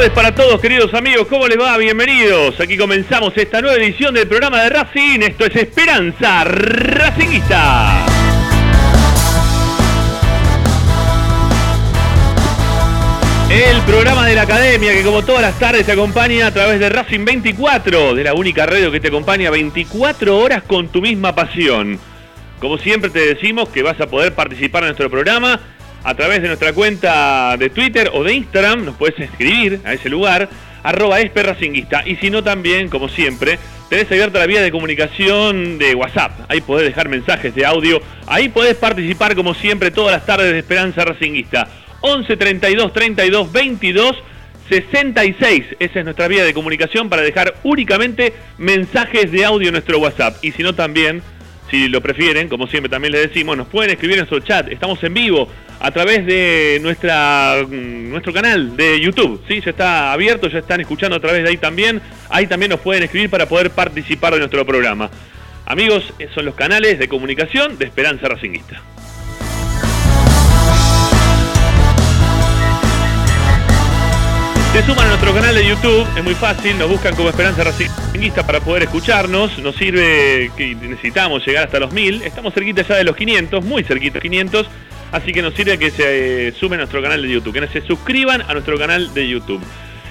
tardes para todos, queridos amigos. ¿Cómo les va? Bienvenidos. Aquí comenzamos esta nueva edición del programa de Racing. Esto es Esperanza Racingista. El programa de la academia que como todas las tardes te acompaña a través de Racing 24, de la única radio que te acompaña 24 horas con tu misma pasión. Como siempre te decimos que vas a poder participar en nuestro programa a través de nuestra cuenta de Twitter o de Instagram, nos puedes escribir a ese lugar, arroba esperracinguista. Y si no también, como siempre, tenés abierta la vía de comunicación de WhatsApp. Ahí podés dejar mensajes de audio. Ahí podés participar como siempre todas las tardes de Esperanza Racinguista. 11 32 32 22 66. Esa es nuestra vía de comunicación para dejar únicamente mensajes de audio en nuestro WhatsApp. Y si no también, si lo prefieren, como siempre también les decimos, nos pueden escribir en nuestro chat. Estamos en vivo a través de nuestra mm, nuestro canal de YouTube. ¿sí? Ya está abierto, ya están escuchando a través de ahí también. Ahí también nos pueden escribir para poder participar de nuestro programa. Amigos, son los canales de comunicación de Esperanza Racinguista. Se suman a nuestro canal de YouTube, es muy fácil, nos buscan como Esperanza Racinguista para poder escucharnos, nos sirve que necesitamos llegar hasta los 1000, estamos cerquita ya de los 500, muy cerquita de 500, así que nos sirve que se eh, sumen a nuestro canal de YouTube, que se suscriban a nuestro canal de YouTube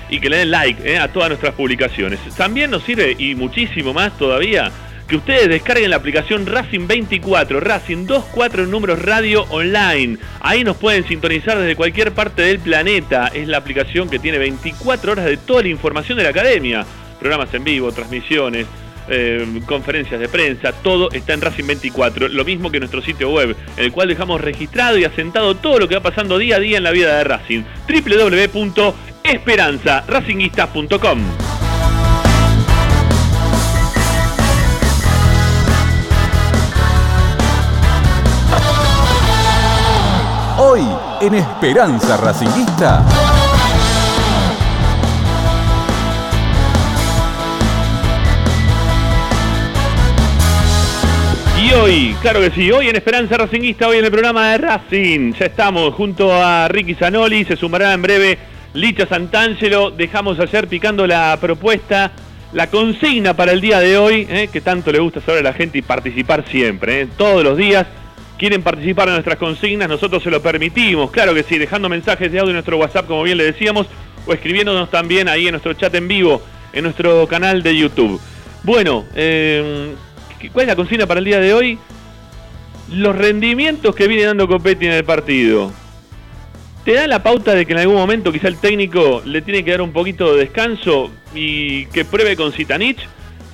y que le den like eh, a todas nuestras publicaciones. También nos sirve, y muchísimo más todavía, que ustedes descarguen la aplicación Racing 24, Racing 24 en números radio online. Ahí nos pueden sintonizar desde cualquier parte del planeta. Es la aplicación que tiene 24 horas de toda la información de la academia. Programas en vivo, transmisiones, eh, conferencias de prensa, todo está en Racing 24. Lo mismo que nuestro sitio web, en el cual dejamos registrado y asentado todo lo que va pasando día a día en la vida de Racing. www.esperanzaracinguistas.com en Esperanza Racinguista. Y hoy, claro que sí, hoy en Esperanza Racinguista, hoy en el programa de Racing, ya estamos junto a Ricky Zanoli, se sumará en breve Licha Santangelo, dejamos ayer picando la propuesta, la consigna para el día de hoy, eh, que tanto le gusta saber a la gente y participar siempre, eh, todos los días quieren participar en nuestras consignas, nosotros se lo permitimos, claro que sí, dejando mensajes de audio en nuestro WhatsApp, como bien le decíamos, o escribiéndonos también ahí en nuestro chat en vivo, en nuestro canal de YouTube. Bueno, eh, ¿cuál es la consigna para el día de hoy? Los rendimientos que viene dando Copetti en el partido. ¿Te da la pauta de que en algún momento quizá el técnico le tiene que dar un poquito de descanso y que pruebe con Zitanich?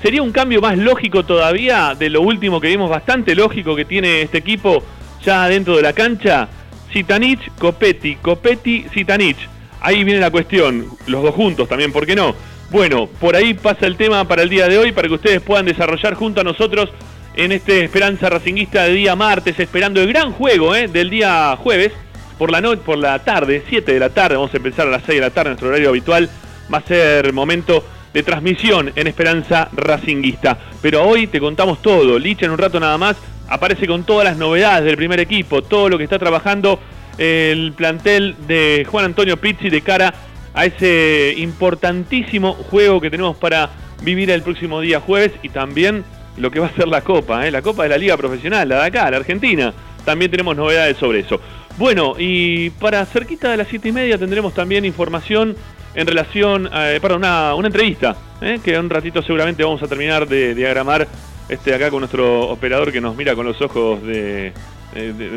Sería un cambio más lógico todavía de lo último que vimos, bastante lógico que tiene este equipo ya dentro de la cancha. Zitanich, Copetti, Copetti, Zitanich. Ahí viene la cuestión, los dos juntos también, ¿por qué no? Bueno, por ahí pasa el tema para el día de hoy, para que ustedes puedan desarrollar junto a nosotros en este Esperanza Racinguista de día martes, esperando el gran juego ¿eh? del día jueves, por la, noche, por la tarde, 7 de la tarde, vamos a empezar a las 6 de la tarde, nuestro horario habitual, va a ser momento de transmisión en Esperanza Racinguista. Pero hoy te contamos todo. Licha en un rato nada más aparece con todas las novedades del primer equipo, todo lo que está trabajando el plantel de Juan Antonio Pizzi de cara a ese importantísimo juego que tenemos para vivir el próximo día jueves y también lo que va a ser la Copa, ¿eh? la Copa de la Liga Profesional, la de acá, la Argentina. También tenemos novedades sobre eso. Bueno, y para cerquita de las siete y media tendremos también información en relación, a, para una, una entrevista, ¿eh? que un ratito seguramente vamos a terminar de diagramar este, acá con nuestro operador que nos mira con los ojos de,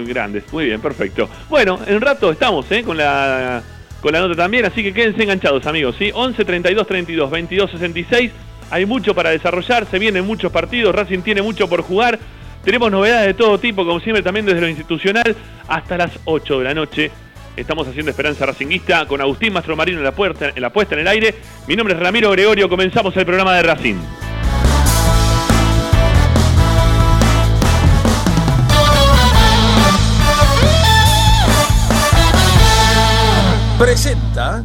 grandes. Muy bien, perfecto. Bueno, en un rato estamos ¿eh? con la con la nota también, así que quédense enganchados amigos, ¿sí? 11 32 32 22 66. Hay mucho para desarrollar, se vienen muchos partidos, Racing tiene mucho por jugar. Tenemos novedades de todo tipo, como siempre también desde lo institucional hasta las 8 de la noche Estamos haciendo Esperanza Racinguista con Agustín Mastromarino en la, puerta, en la puesta en el aire. Mi nombre es Ramiro Gregorio. Comenzamos el programa de Racing. Presenta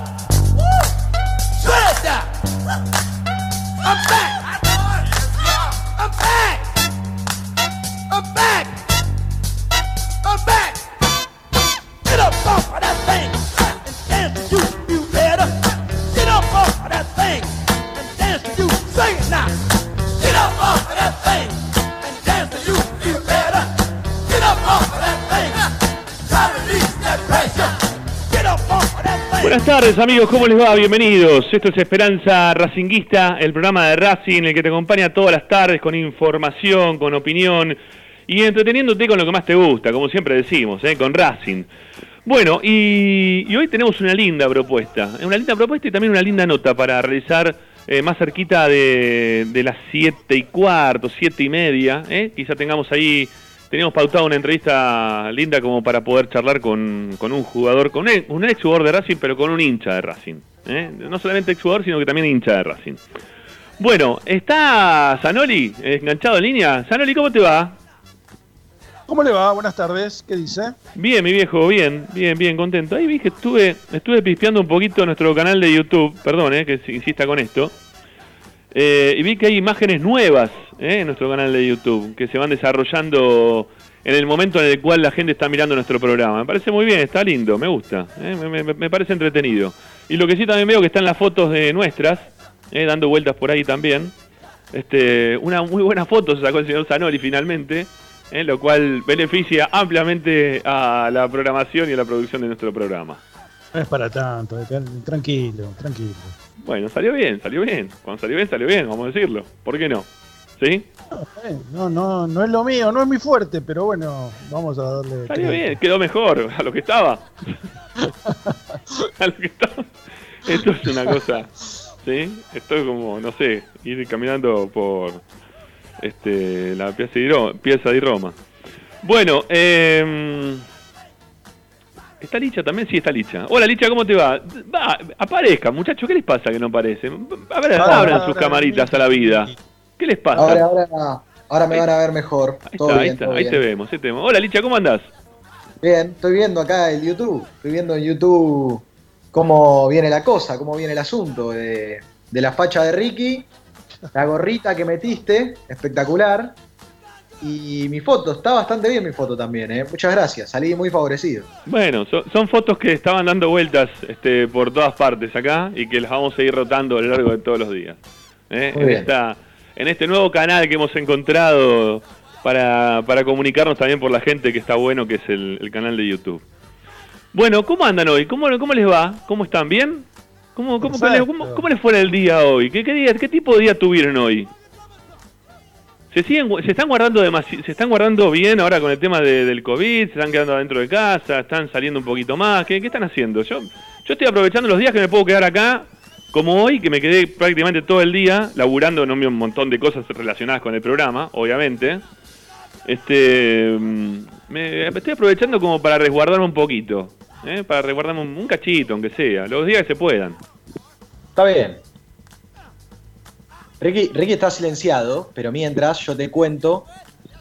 Buenas tardes amigos, ¿cómo les va? Bienvenidos. Esto es Esperanza Racinguista, el programa de Racing, el que te acompaña todas las tardes con información, con opinión y entreteniéndote con lo que más te gusta, como siempre decimos, ¿eh? con Racing. Bueno, y, hoy tenemos una linda propuesta, una linda propuesta y también una linda nota para realizar eh, más cerquita de, las 7 y cuarto, 7 y media. ¿eh? Quizá tengamos ahí teníamos pautado una entrevista linda como para poder charlar con, un jugador, con un ex jugador de Racing, pero con un hincha de Racing. ¿eh? No solamente ex jugador, sino que también hincha de Racing. Bueno, está Zanoli enganchado en línea. Zanoli, ¿cómo te va? ¿Cómo le va? Buenas tardes. ¿Qué dice? Bien, mi viejo, bien, bien, bien, contento. Ahí vi que estuve, estuve pispeando un poquito nuestro canal de YouTube, perdón, eh, que insista con esto. Eh, y vi que hay imágenes nuevas eh, en nuestro canal de YouTube que se van desarrollando en el momento en el cual la gente está mirando nuestro programa. Me parece muy bien, está lindo, me gusta, eh, me, parece entretenido. Y lo que sí también veo que están las fotos de nuestras, dando vueltas por ahí también. Este, una muy buena foto se sacó el señor Zanoli finalmente, lo cual beneficia ampliamente a la programación y a la producción de nuestro programa. No es para tanto, tranquilo, tranquilo. Bueno, salió bien, salió bien. Cuando salió bien, salió bien, vamos a decirlo. ¿Por qué no? ¿Sí? No, no, no es lo mío, no es mi fuerte, pero bueno, vamos a darle. Salió bien, quedó mejor a lo que estaba. a lo que estaba. Esto es una cosa, ¿sí? Esto es como, no sé, ir caminando por este la pieza de, pieza de Roma. Bueno, eh, ¿Está Licha también? Sí, está Licha. Hola Licha, ¿cómo te va? Va, aparezca, muchachos, ¿qué les pasa que no aparecen? A ver, abran sus camaritas a la vida. ¿Qué les pasa? Ahora, ahora, ahora me van a ver mejor. Ahí está, ahí, está, ahí te vemos, ahí te vemos. Hola Licha, ¿cómo andás? Bien, estoy viendo acá el YouTube. Estoy viendo en YouTube cómo viene la cosa, cómo viene el asunto de, de la facha de Ricky, la gorrita que metiste, espectacular. Y mi foto, está bastante bien mi foto también, ¿eh? Muchas gracias, salí muy favorecido. Bueno, son, fotos que estaban dando vueltas este, por todas partes acá y que las vamos a ir rotando a lo largo de todos los días. ¿eh? En, esta, en este nuevo canal que hemos encontrado para, comunicarnos también por la gente que está bueno, que es el, canal de YouTube. Bueno, ¿cómo andan hoy? ¿Cómo, cómo les va? ¿Cómo están? ¿Bien? ¿Cómo, cómo, cómo, les fue el día hoy? ¿Qué, qué, día, ¿Qué tipo de día tuvieron hoy? Se siguen se están guardando se están guardando bien ahora con el tema del COVID, se están quedando adentro de casa, están saliendo un poquito más, ¿qué, están haciendo? Yo, yo estoy aprovechando los días que me puedo quedar acá, como hoy, que me quedé prácticamente todo el día laburando en un montón de cosas relacionadas con el programa, obviamente. Este mm, me, estoy aprovechando como para resguardarme un poquito, ¿eh? para resguardarme un cachito, aunque sea, los días que se puedan. Está bien, Ricky, está silenciado, pero mientras yo te cuento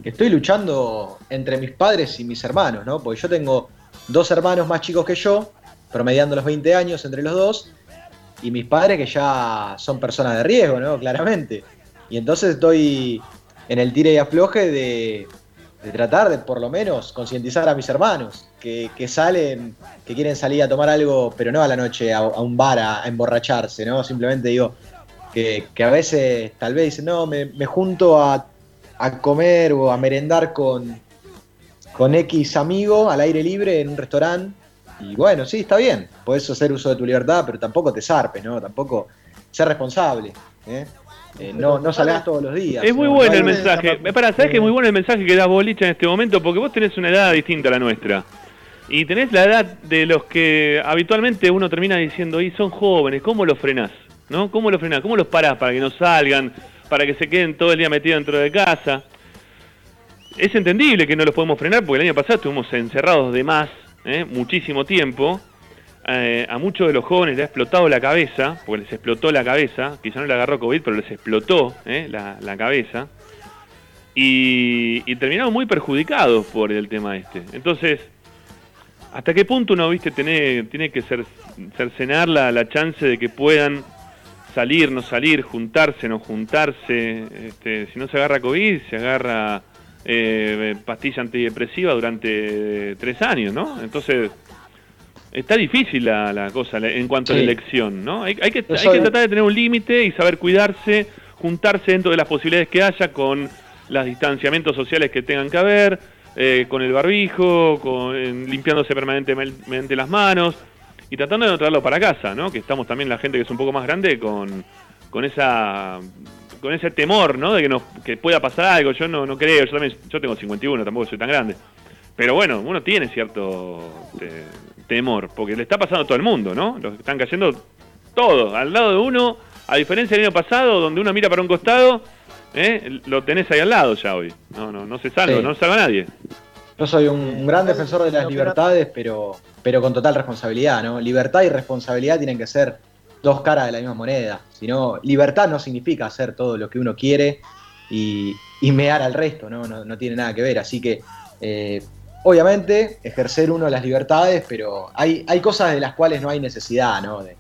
que estoy luchando entre mis padres y mis hermanos, ¿no? Porque yo tengo dos hermanos más chicos que yo, promediando los 20 años entre los dos, y mis padres que ya son personas de riesgo, ¿no? Claramente. Y entonces estoy en el tire y afloje de, tratar de por lo menos concientizar a mis hermanos que, salen, que quieren salir a tomar algo, pero no a la noche a, un bar a, a, emborracharse, ¿no? Simplemente digo, que, a veces tal vez dicen, no, me, junto a, comer o a merendar con, con X amigo al aire libre en un restaurante. Y bueno, sí, está bien, puedes hacer uso de tu libertad, pero tampoco te zarpes, ¿no? Tampoco ser responsable. ¿eh? Eh, no, no salgas todos los días. Es muy bueno el mensaje. Para, ¿sabes que es muy bueno el mensaje que da Boliche en este momento? Porque vos tenés una edad distinta a la nuestra. Y tenés la edad de los que habitualmente uno termina diciendo, y son jóvenes, ¿cómo los frenás? ¿No? ¿Cómo los frenás? ¿Cómo los parás para que no salgan? para que se queden todo el día metidos dentro de casa. Es entendible que no los podemos frenar porque el año pasado estuvimos encerrados de más, ¿eh? muchísimo tiempo. Eh, a muchos de los jóvenes les ha explotado la cabeza, porque les explotó la cabeza, quizá no le agarró COVID, pero les explotó ¿eh? la, cabeza. Y, y, terminaron muy perjudicados por el tema este. Entonces, ¿hasta qué punto uno, viste, tiene, tiene que cercenar la, la chance de que puedan salir, no salir, juntarse, no juntarse? Este, si no se agarra COVID, se agarra eh, pastilla antidepresiva durante tres años, ¿no? Entonces, está difícil la, cosa en cuanto a la elección, ¿no? Hay, que, tratar de tener un límite y saber cuidarse, juntarse dentro de las posibilidades que haya con los distanciamientos sociales que tengan que haber, eh, con el barbijo, con, limpiándose permanentemente las manos y tratando de no traerlo para casa, ¿no? Que estamos también la gente que es un poco más grande con, con esa con ese temor, ¿no? De que, nos, que pueda pasar algo. Yo no, no creo, yo también, yo tengo 51, tampoco soy tan grande. Pero bueno, uno tiene cierto eh, temor, porque le está pasando a todo el mundo, ¿no? Los están cayendo todos, al lado de uno, a diferencia del año pasado, donde uno mira para un costado, ¿eh? lo tenés ahí al lado ya hoy. No, no, no se salva, no salva nadie. Yo soy un, gran defensor de las libertades, pero, pero con total responsabilidad, ¿no? Libertad y responsabilidad tienen que ser dos caras de la misma moneda. Sino, libertad no significa hacer todo lo que uno quiere y, y mear al resto, ¿no? No, tiene nada que ver. Así que, eh, obviamente, ejercer uno las libertades, pero hay, hay cosas de las cuales no hay necesidad, ¿no? De,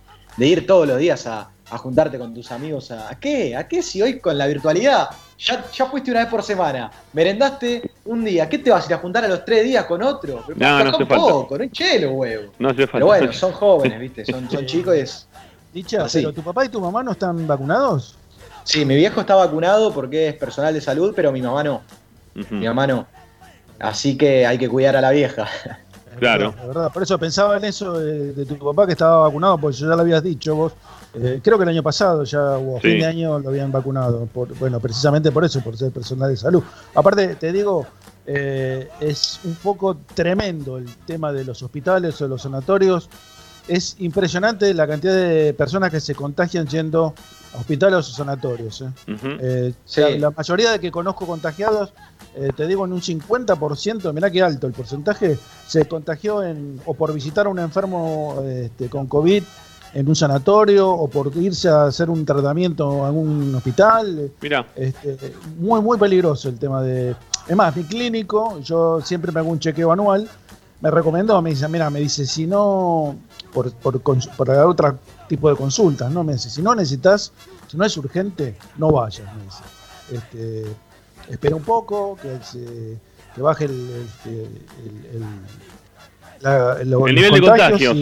ir todos los días a, juntarte con tus amigos. A, qué? ¿A qué si hoy con la virtualidad ya, ya fuiste una vez por semana, merendaste un día, ¿qué te vas a ir a juntar a los tres días con otro? no, no hace poco, falta. un chelo, huevo. No hace falta. Pero bueno, son jóvenes, ¿viste? Son, son chicos y es, Dicha, pero tu papá y tu mamá no están vacunados. Sí, mi viejo está vacunado porque es personal de salud, pero mi mamá no. Mi mamá no. Así que hay que cuidar a la vieja. Claro. La verdad, por eso pensaba en eso de, tu papá que estaba vacunado, porque ya lo habías dicho vos. Eh, creo que el año pasado ya hubo fin de año lo habían vacunado. bueno, precisamente por eso, por ser personal de salud. Aparte, te digo, eh, es un poco tremendo el tema de los hospitales o los sanatorios es impresionante la cantidad de personas que se contagian yendo a hospitales o sanatorios. ¿eh? Eh, la mayoría de que conozco contagiados, eh, te digo en un 50%, mirá qué alto el porcentaje, se contagió en, o por visitar a un enfermo este, con COVID en un sanatorio o por irse a hacer un tratamiento en un hospital. Mira. Este, muy, muy peligroso el tema de... Es más, mi clínico, yo siempre me hago un chequeo anual, me recomendó, me dice, mira, me dice, si no por, por, por otro tipo de consultas, ¿no? Me dice, si no necesitas, si no es urgente, no vayas, me dice. Este, espera un poco, que, se, que baje el, este, el, el, nivel de contagio.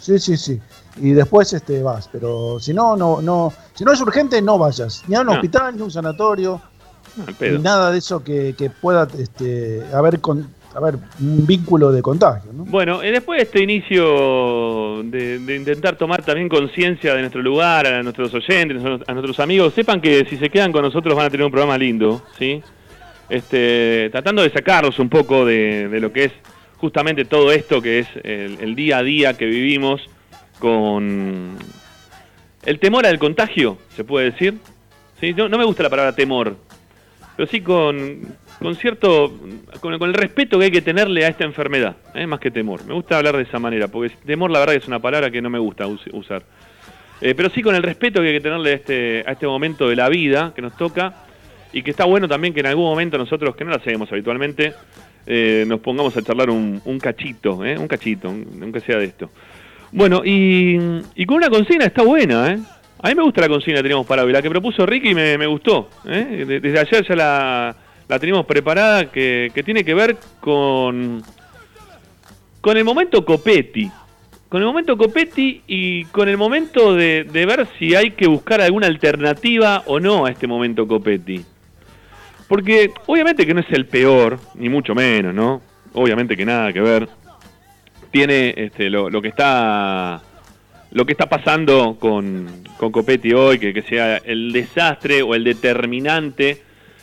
sí, sí, sí. Y después este, vas, pero si no, no, no, si no es urgente, no vayas, ni a un hospital, ni a un sanatorio, ni nada de eso que, que pueda este, haber con, a ver, un vínculo de contagio. ¿no? Bueno, y después de este inicio de, intentar tomar también conciencia de nuestro lugar, a nuestros oyentes, a nuestros amigos, sepan que si se quedan con nosotros van a tener un programa lindo, ¿sí? Este, tratando de sacarlos un poco de, lo que es justamente todo esto que es el, día a día que vivimos con el temor al contagio, se puede decir. ¿Sí? No, no me gusta la palabra temor, pero sí con, con cierto, con, el respeto que hay que tenerle a esta enfermedad, ¿eh? más que temor. Me gusta hablar de esa manera, porque temor la verdad que es una palabra que no me gusta usar. Eh, pero sí con el respeto que hay que tenerle a este, a este momento de la vida que nos toca y que está bueno también que en algún momento nosotros, que no lo hacemos habitualmente, eh, nos pongamos a charlar un, cachito, un cachito, aunque sea de esto. Bueno, y, y con una consigna está buena, ¿eh? A mí me gusta la consigna que teníamos para hoy, la que propuso Ricky me, me gustó. Desde ayer ya la, la tenemos preparada que, tiene que ver con, con el momento Copetti. Con el momento Copetti y con el momento de ver si hay que buscar alguna alternativa o no a este momento Copetti. Porque obviamente que no es el peor, ni mucho menos, ¿no? Obviamente que nada que ver. Tiene este, lo, lo que está lo que está pasando con, con Copetti hoy, que, sea el desastre o el determinante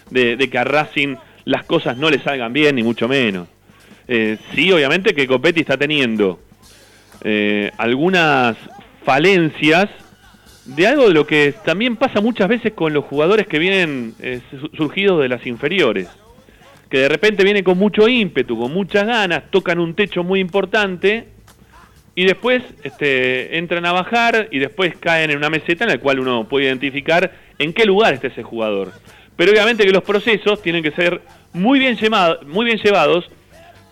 de, que a Racing las cosas no le salgan bien, ni mucho menos. Eh, sí, obviamente que Copetti está teniendo eh, algunas falencias de algo de lo que también pasa muchas veces con los jugadores que vienen eh, surgidos de las inferiores, que de repente vienen con mucho ímpetu, con muchas ganas, tocan un techo muy importante y después este, entran a bajar y después caen en una meseta en la cual uno puede identificar en qué lugar está ese jugador. Pero obviamente que los procesos tienen que ser muy bien, muy bien llevados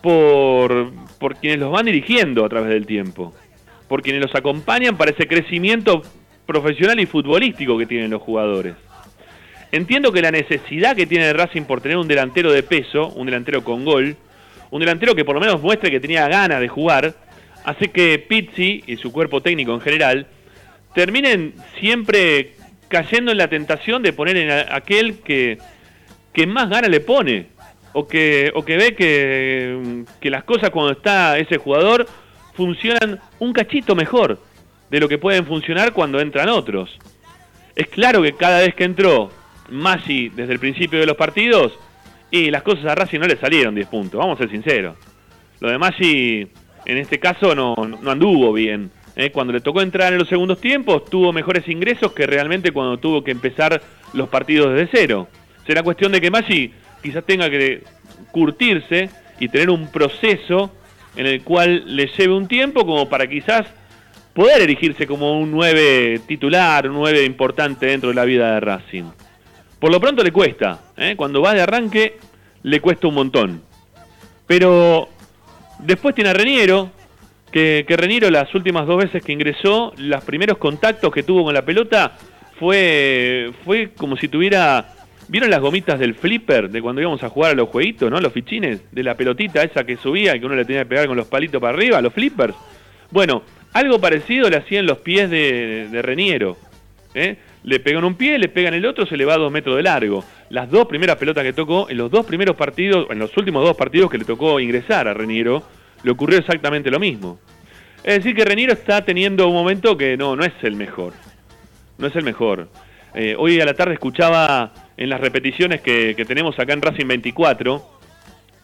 por, por quienes los van dirigiendo a través del tiempo, por quienes los acompañan para ese crecimiento profesional y futbolístico que tienen los jugadores. Entiendo que la necesidad que tiene el Racing por tener un delantero de peso, un delantero con gol, un delantero que por lo menos muestre que tenía ganas de jugar, hace que Pizzi y su cuerpo técnico en general terminen siempre cayendo en la tentación de poner en aquel que, que más ganas le pone o que, o que ve que, que las cosas cuando está ese jugador funcionan un cachito mejor de lo que pueden funcionar cuando entran otros. Es claro que cada vez que entró Maggi desde el principio de los partidos, y las cosas a Racing no le salieron 10 puntos, vamos a ser sinceros. Lo de Maggi en este caso no, no anduvo bien. ¿eh? Cuando le tocó entrar en los segundos tiempos, tuvo mejores ingresos que realmente cuando tuvo que empezar los partidos desde cero. Será cuestión de que Maggi quizás tenga que curtirse y tener un proceso en el cual le lleve un tiempo como para quizás poder erigirse como un 9 titular, un 9 importante dentro de la vida de Racing. Por lo pronto le cuesta, ¿eh? cuando va de arranque le cuesta un montón. Pero Después tiene a Reniero, que, que Reniero las últimas dos veces que ingresó, los primeros contactos que tuvo con la pelota fue, fue como si tuviera... ¿Vieron las gomitas del flipper de cuando íbamos a jugar a los jueguitos, no? Los fichines de la pelotita esa que subía y que uno le tenía que pegar con los palitos para arriba, los flippers. Bueno, algo parecido le hacían los pies de, de Reniero. ¿eh? Le pegan un pie, le pegan el otro, se le va a dos metros de largo. Las dos primeras pelotas que tocó, en los dos primeros partidos, en los últimos dos partidos que le tocó ingresar a Reniero, le ocurrió exactamente lo mismo. Es decir, que Reniero está teniendo un momento que no, no es el mejor. No es el mejor. Eh, hoy a la tarde escuchaba en las repeticiones que, que tenemos acá en Racing 24,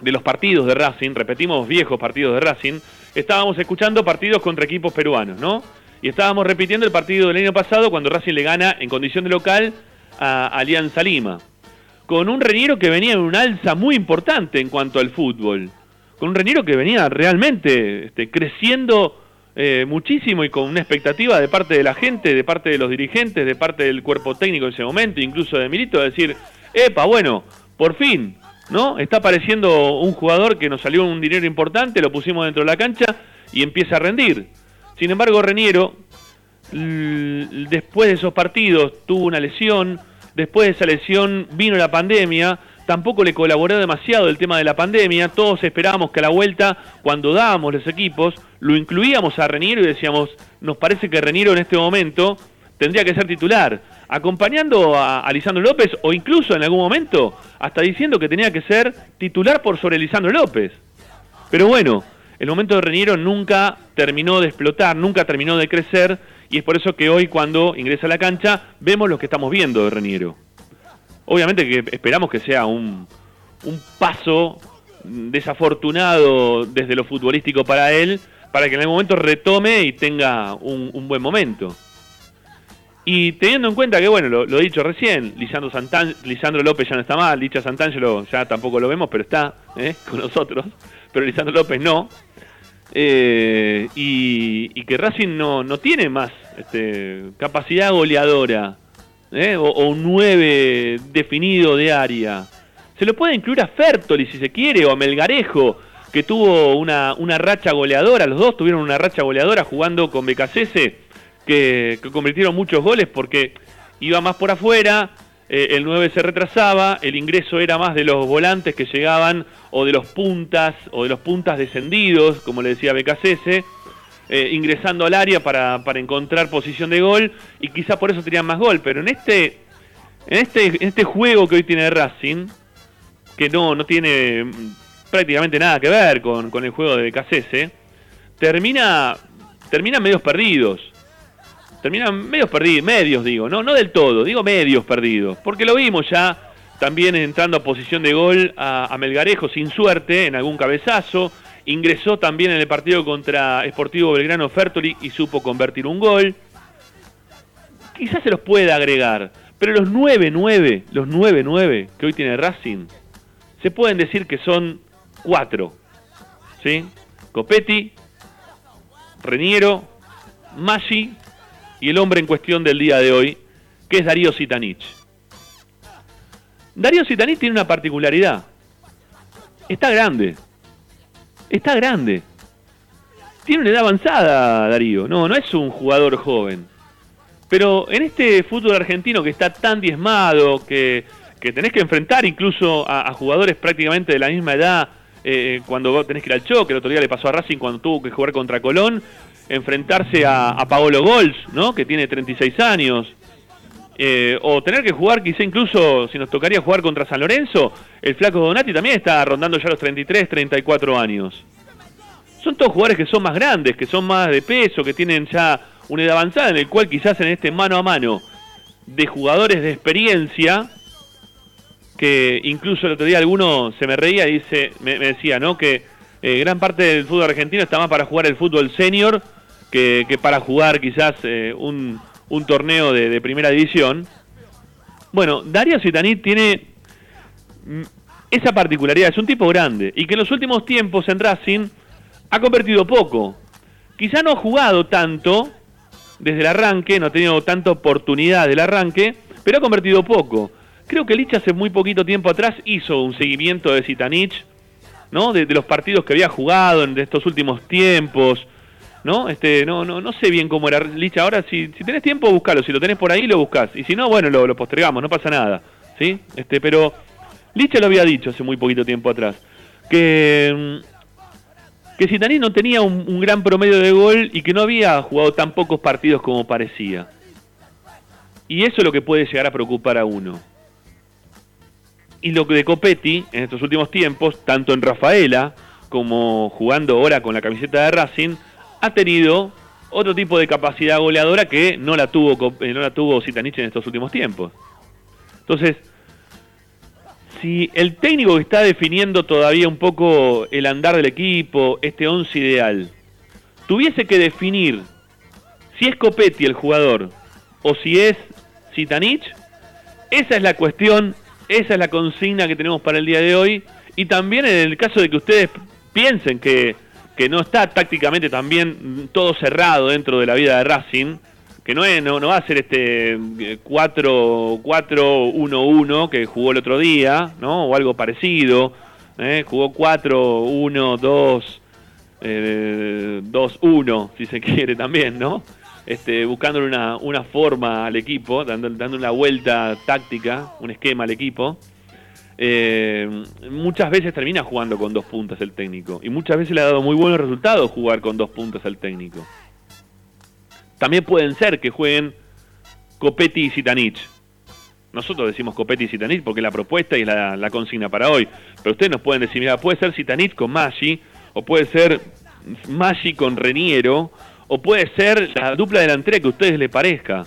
de los partidos de Racing, repetimos viejos partidos de Racing, estábamos escuchando partidos contra equipos peruanos, ¿no? Y estábamos repitiendo el partido del año pasado cuando Racing le gana en condición de local a Alianza Lima. Con un Reniero que venía en un alza muy importante en cuanto al fútbol. Con un Reniero que venía realmente este, creciendo eh, muchísimo y con una expectativa de parte de la gente, de parte de los dirigentes, de parte del cuerpo técnico en ese momento, incluso de Milito, de decir, epa, bueno, por fin, ¿no? Está apareciendo un jugador que nos salió un dinero importante, lo pusimos dentro de la cancha y empieza a rendir. Sin embargo, Reniero, después de esos partidos, tuvo una lesión, después de esa lesión vino la pandemia, tampoco le colaboró demasiado el tema de la pandemia, todos esperábamos que a la vuelta, cuando dábamos los equipos, lo incluíamos a Reniero y decíamos, nos parece que Reniero en este momento tendría que ser titular, acompañando a, a, Lisandro López o incluso en algún momento hasta diciendo que tenía que ser titular por sobre Lisandro López. Pero bueno, el momento de Reniero nunca terminó de explotar, nunca terminó de crecer, y es por eso que hoy cuando ingresa a la cancha vemos lo que estamos viendo de Reniero. Obviamente que esperamos que sea un, un paso desafortunado desde lo futbolístico para él, para que en el momento retome y tenga un, buen momento. Y teniendo en cuenta que, bueno, lo, he dicho recién, Lisandro, Santán, Lisandro López ya no está mal, Licha Santangelo ya tampoco lo vemos, pero está ¿eh? con nosotros, pero Lisandro López no. Eh, y, que Racing no, no tiene más este, capacidad goleadora ¿eh? o, un 9 definido de área. Se lo puede incluir a Fertoli si se quiere o a Melgarejo que tuvo una, una racha goleadora, los dos tuvieron una racha goleadora jugando con Becasese que, que convirtieron muchos goles porque iba más por afuera, eh, el 9 se retrasaba, el ingreso era más de los volantes que llegaban o de los puntas o de los puntas descendidos, como le decía Becasese, eh, ingresando al área para, para, encontrar posición de gol y quizá por eso tenían más gol, pero en este, en este, en este juego que hoy tiene Racing, que no, no tiene mm, prácticamente nada que ver con, con el juego de Becasese, termina, termina medios perdidos terminan medios perdidos, medios digo, no, no del todo, digo medios perdidos, porque lo vimos ya también entrando a posición de gol a, Melgarejo sin suerte en algún cabezazo, ingresó también en el partido contra Sportivo Belgrano Fertoli y supo convertir un gol. quizás se los pueda agregar, pero los 9-9, los 9-9 que hoy tiene Racing, se pueden decir que son cuatro. ¿Sí? Copetti, Reniero, Maggi y el hombre en cuestión del día de hoy, que es Darío Sitanich. Darío Sitanich tiene una particularidad. Está grande. Está grande. Tiene una edad avanzada, Darío. No, no es un jugador joven. Pero en este fútbol argentino que está tan diezmado, que, tenés que enfrentar incluso a, jugadores prácticamente de la misma edad, eh, cuando tenés que ir al choque, el otro día le pasó a Racing cuando tuvo que jugar contra Colón, enfrentarse a, Paolo Gols, ¿no? que tiene 36 años, eh, o tener que jugar quizá incluso, si nos tocaría jugar contra San Lorenzo, el flaco Donati también está rondando ya los 33, 34 años. Son todos jugadores que son más grandes, que son más de peso, que tienen ya una edad avanzada, en el cual quizás en este mano a mano de jugadores de experiencia, que incluso el otro día alguno se me reía y dice, me, decía, ¿no? Que eh, gran parte del fútbol argentino está más para jugar el fútbol senior que, para jugar quizás eh, un, torneo de, primera división. Bueno, Darío Zitanit tiene mm, esa particularidad, es un tipo grande y que en los últimos tiempos en Racing ha convertido poco. Quizá no ha jugado tanto desde el arranque, no ha tenido tanta oportunidad del arranque, pero ha convertido poco. Creo que Lich hace muy poquito tiempo atrás hizo un seguimiento de Zitanich, ¿no? De, los partidos que había jugado en estos últimos tiempos, ¿no? Este, no, no, no sé bien cómo era Lich ahora. Si, si tenés tiempo, buscalo. Si lo tenés por ahí, lo buscás. Y si no, bueno, lo, lo postergamos, no pasa nada, ¿sí? Este, pero Lich lo había dicho hace muy poquito tiempo atrás. Que mm, que Zitanich no tenía un, gran promedio de gol y que no había jugado tan pocos partidos como parecía. Y eso es lo que puede llegar a preocupar a uno. Y lo que de Copetti en estos últimos tiempos, tanto en Rafaela como jugando ahora con la camiseta de Racing, ha tenido otro tipo de capacidad goleadora que no la tuvo, no la tuvo en estos últimos tiempos. Entonces, si el técnico que está definiendo todavía un poco el andar del equipo, este once ideal, tuviese que definir si es Copetti el jugador o si es Zitanich, esa es la cuestión, esa es la consigna que tenemos para el día de hoy. Y también en el caso de que ustedes piensen que, que no está tácticamente también todo cerrado dentro de la vida de Racing, que no, es, no, va a ser este 4-1-1 eh, que jugó el otro día, ¿no? O algo parecido. ¿eh? Jugó 4-1-2, 2-1, si se quiere también, ¿no? Este, buscándole una, una forma al equipo, dando, dando una vuelta táctica, un esquema al equipo. Eh, muchas veces termina jugando con dos puntas el técnico y muchas veces le ha dado muy buenos resultados jugar con dos puntas al técnico. También pueden ser que jueguen Copetti y Zitanich. Nosotros decimos Copetti y Zitanich porque la propuesta y la, la consigna para hoy. Pero ustedes nos pueden decir, puede ser Zitanich con Maggi, o puede ser Maggi con Reniero, o puede ser la dupla delantera que a ustedes les parezca.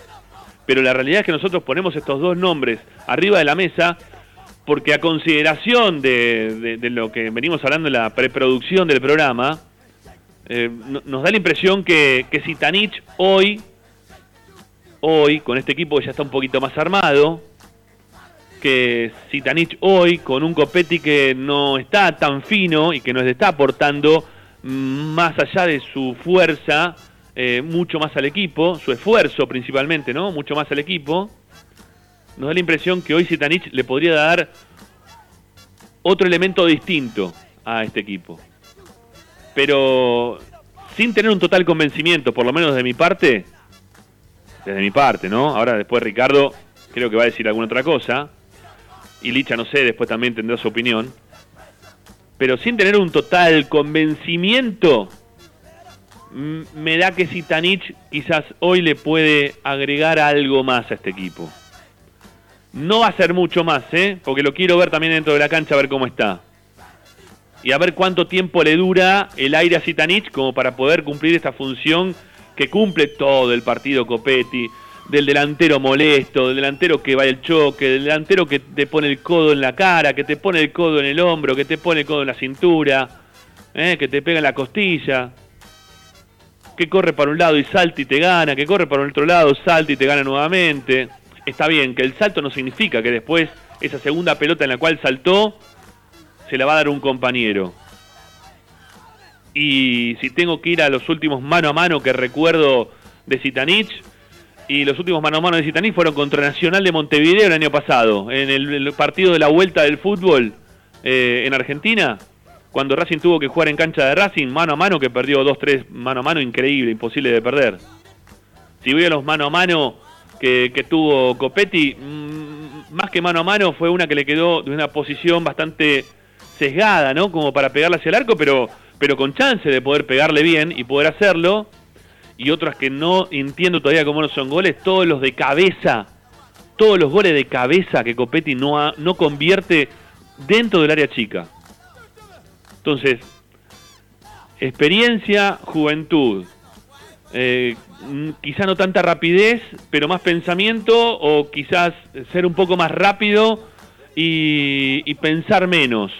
Pero la realidad es que nosotros ponemos estos dos nombres arriba de la mesa porque a consideración de, lo que venimos hablando en la preproducción del programa, eh, nos da la impresión que, que Zitanich hoy, hoy, con este equipo que ya está un poquito más armado, que Zitanich hoy, con un Copetti que no está tan fino y que nos está aportando más allá de su fuerza, eh, mucho más al equipo, su esfuerzo principalmente, ¿no? Mucho más al equipo. Nos da la impresión que hoy Zitanich le podría dar otro elemento distinto a este equipo pero sin tener un total convencimiento, por lo menos de mi parte, desde mi parte, ¿no? Ahora después Ricardo creo que va a decir alguna otra cosa, y Licha no sé, después también tendrá su opinión, pero sin tener un total convencimiento, me da que Sitanich quizás hoy le puede agregar algo más a este equipo. No va a ser mucho más, ¿eh? Porque lo quiero ver también dentro de la cancha, a ver cómo está y a ver cuánto tiempo le dura el aire a Zitanich como para poder cumplir esta función que cumple todo el partido Copetti, del delantero molesto, del delantero que va el choque, del delantero que te pone el codo en la cara, que te pone el codo en el hombro, que te pone el codo en la cintura, eh, que te pega en la costilla, que corre para un lado y salta y te gana, que corre para el otro lado, salta y te gana nuevamente. Está bien, que el salto no significa que después esa segunda pelota en la cual saltó se la va a dar un compañero. Y si tengo que ir a los últimos mano a mano que recuerdo de Zitanich, y los últimos mano a mano de Zitanich fueron contra Nacional de Montevideo el año pasado, en el, partido de la vuelta del fútbol eh, en Argentina, cuando Racing tuvo que jugar en cancha de Racing, mano a mano, que perdió 2-3 mano a mano, increíble, imposible de perder. Si voy a los mano a mano que, tuvo Copetti, mm, más que mano a mano, fue una que le quedó de una posición bastante sesgada, ¿no? Como para pegarle hacia el arco, pero, pero con chance de poder pegarle bien y poder hacerlo. Y otras que no entiendo todavía cómo no son goles, todos los de cabeza, todos los goles de cabeza que Copetti no, no convierte dentro del área chica. Entonces, experiencia, juventud. Eh, quizá no tanta rapidez, pero más pensamiento o quizás ser un poco más rápido y pensar menos.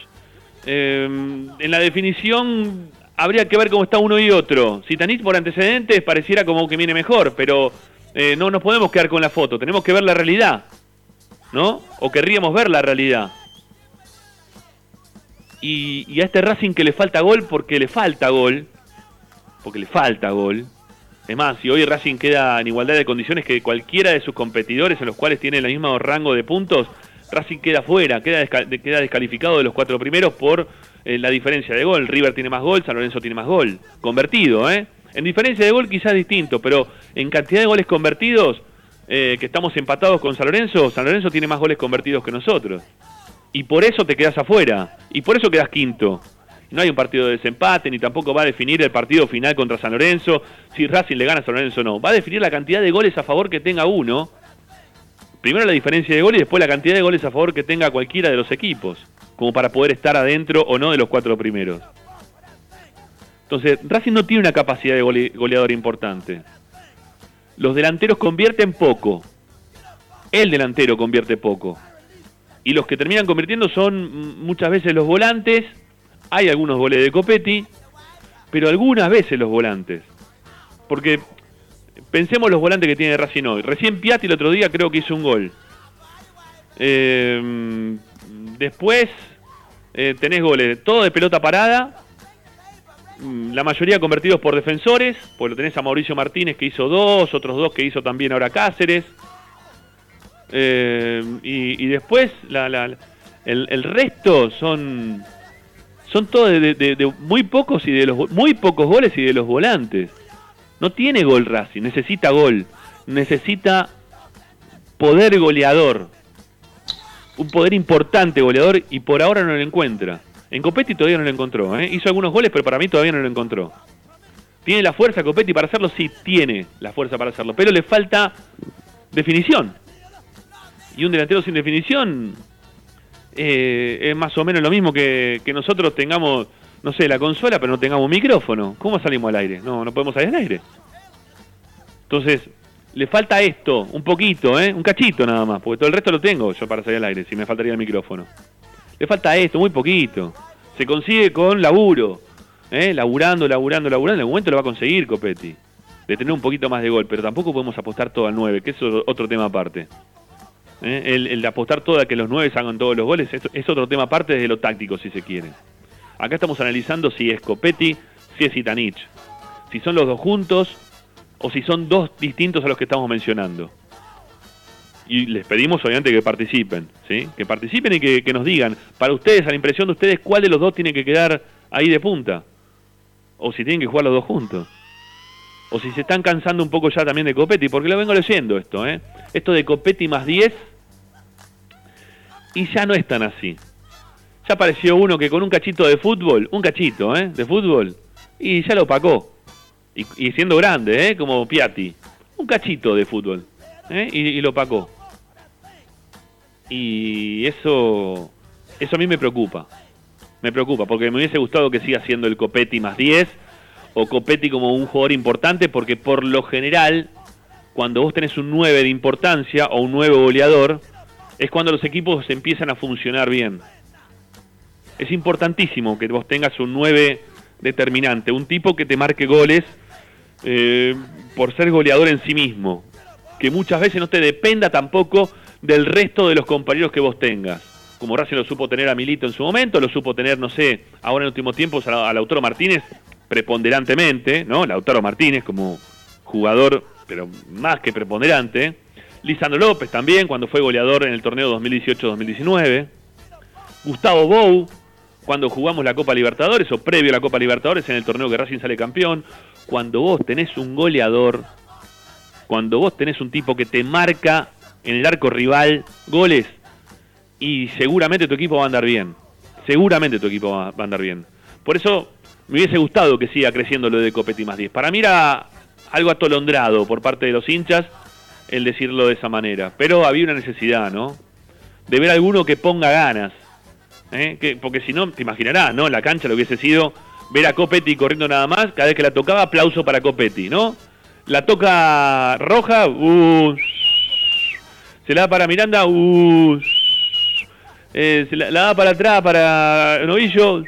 Em, en la definición habría que ver cómo está uno y otro. Si Tanit por antecedentes pareciera como que viene mejor, pero eh, no nos podemos quedar con la foto, tenemos que ver la realidad, ¿no? O querríamos ver la realidad. Y, y, a este Racing que le falta gol porque le falta gol, porque le falta gol. Es más, si hoy Racing queda en igualdad de condiciones que cualquiera de sus competidores en los cuales tiene el mismo rango de puntos, Racing queda fuera, queda, queda descalificado de los cuatro primeros por eh, la diferencia de gol. River tiene más gol, San Lorenzo tiene más gol. Convertido, ¿eh? En diferencia de gol quizás distinto, pero en cantidad de goles convertidos, eh, que estamos empatados con San Lorenzo, San Lorenzo tiene más goles convertidos que nosotros. Y por eso te quedas afuera. Y por eso quedas quinto. No hay un partido de desempate, ni tampoco va a definir el partido final contra San Lorenzo, si Racing le gana a San Lorenzo o no. Va a definir la cantidad de goles a favor que tenga uno primero la diferencia de goles y después la cantidad de goles a favor que tenga cualquiera de los equipos, como para poder estar adentro o no de los cuatro primeros. Entonces, Racing no tiene una capacidad de goleador importante. Los delanteros convierten poco. El delantero convierte poco. Y los que terminan convirtiendo son muchas veces los volantes. Hay algunos goles de Copetti, pero algunas veces los volantes. Porque Pensemos los volantes que tiene Racing hoy. Recién Piatti el otro día creo que hizo un gol. Eh, después eh, tenés goles, todo de pelota parada. Mm, la mayoría convertidos por defensores, pues lo tenés a Mauricio Martínez que hizo dos, otros dos que hizo también ahora Cáceres. Eh, y, después el, resto son son todos de, muy pocos y de los muy pocos goles y de los volantes. No tiene gol Racing, necesita gol, necesita poder goleador, un poder importante goleador y por ahora no lo encuentra. En Copetti todavía no lo encontró, ¿eh? hizo algunos goles pero para mí todavía no lo encontró. ¿Tiene la fuerza Copetti para hacerlo? Sí, tiene la fuerza para hacerlo, pero le falta definición. Y un delantero sin definición eh, es más o menos lo mismo que, que nosotros tengamos no sé, la consola, pero no tengamos micrófono. ¿Cómo salimos al aire? No, no podemos salir al aire. Entonces, le falta esto, un poquito, ¿eh? Un cachito nada más, porque todo el resto lo tengo yo para salir al aire, si me faltaría el micrófono. Le falta esto, muy poquito. Se consigue con laburo, ¿eh? Laburando, laburando, laburando. En algún momento lo va a conseguir Copetti. De tener un poquito más de gol, pero tampoco podemos apostar todo al 9, que es otro tema aparte. ¿Eh? El, de apostar todo a que los 9 hagan todos los goles es, es otro tema aparte desde lo táctico, si se quiere. Acá estamos analizando si es Copetti, si es Itanich. Si son los dos juntos o si son dos distintos a los que estamos mencionando. Y les pedimos obviamente que participen, ¿sí? Que participen y que, nos digan, para ustedes, a la impresión de ustedes, cuál de los dos tiene que quedar ahí de punta. O si tienen que jugar los dos juntos. O si se están cansando un poco ya también de Copetti, porque lo vengo leyendo esto, ¿eh? Esto de Copetti más 10 y ya no es tan así. Ya apareció uno que con un cachito de fútbol, un cachito, ¿eh? De fútbol, y ya lo opacó. Y, siendo grande, ¿eh? Como Piatti. Un cachito de fútbol, ¿eh? y, lo opacó. Y eso, eso a mí me preocupa. Me preocupa, porque me hubiese gustado que siga siendo el Copetti más 10, o Copetti como un jugador importante, porque por lo general, cuando vos tenés un 9 de importancia, o un 9 goleador, es cuando los equipos empiezan a funcionar bien es importantísimo que vos tengas un 9 determinante, un tipo que te marque goles eh, por ser goleador en sí mismo. Que muchas veces no te dependa tampoco del resto de los compañeros que vos tengas. Como Racing lo supo tener a Milito en su momento, lo supo tener, no sé, ahora en el último tiempo a Lautaro Martínez preponderantemente, ¿no? Lautaro Martínez como jugador, pero más que preponderante. Lisandro López también, cuando fue goleador en el torneo 2018-2019. Gustavo Bou, cuando jugamos la Copa Libertadores o previo a la Copa Libertadores en el torneo que Racing sale campeón. Cuando vos tenés un goleador, cuando vos tenés un tipo que te marca en el arco rival goles y seguramente tu equipo va a andar bien. Seguramente tu equipo va a andar bien. Por eso me hubiese gustado que siga creciendo lo de Copetti más 10. Para mí era algo atolondrado por parte de los hinchas el decirlo de esa manera. Pero había una necesidad, ¿no? De ver a alguno que ponga ganas. ¿eh? Que, porque si no, te imaginarás, ¿no? La cancha lo hubiese sido ver a Copetti corriendo nada más. Cada vez que la tocaba, aplauso para Copetti, ¿no? La toca roja, uh, se la da para Miranda, uh, eh, se la, da para atrás para Novillo,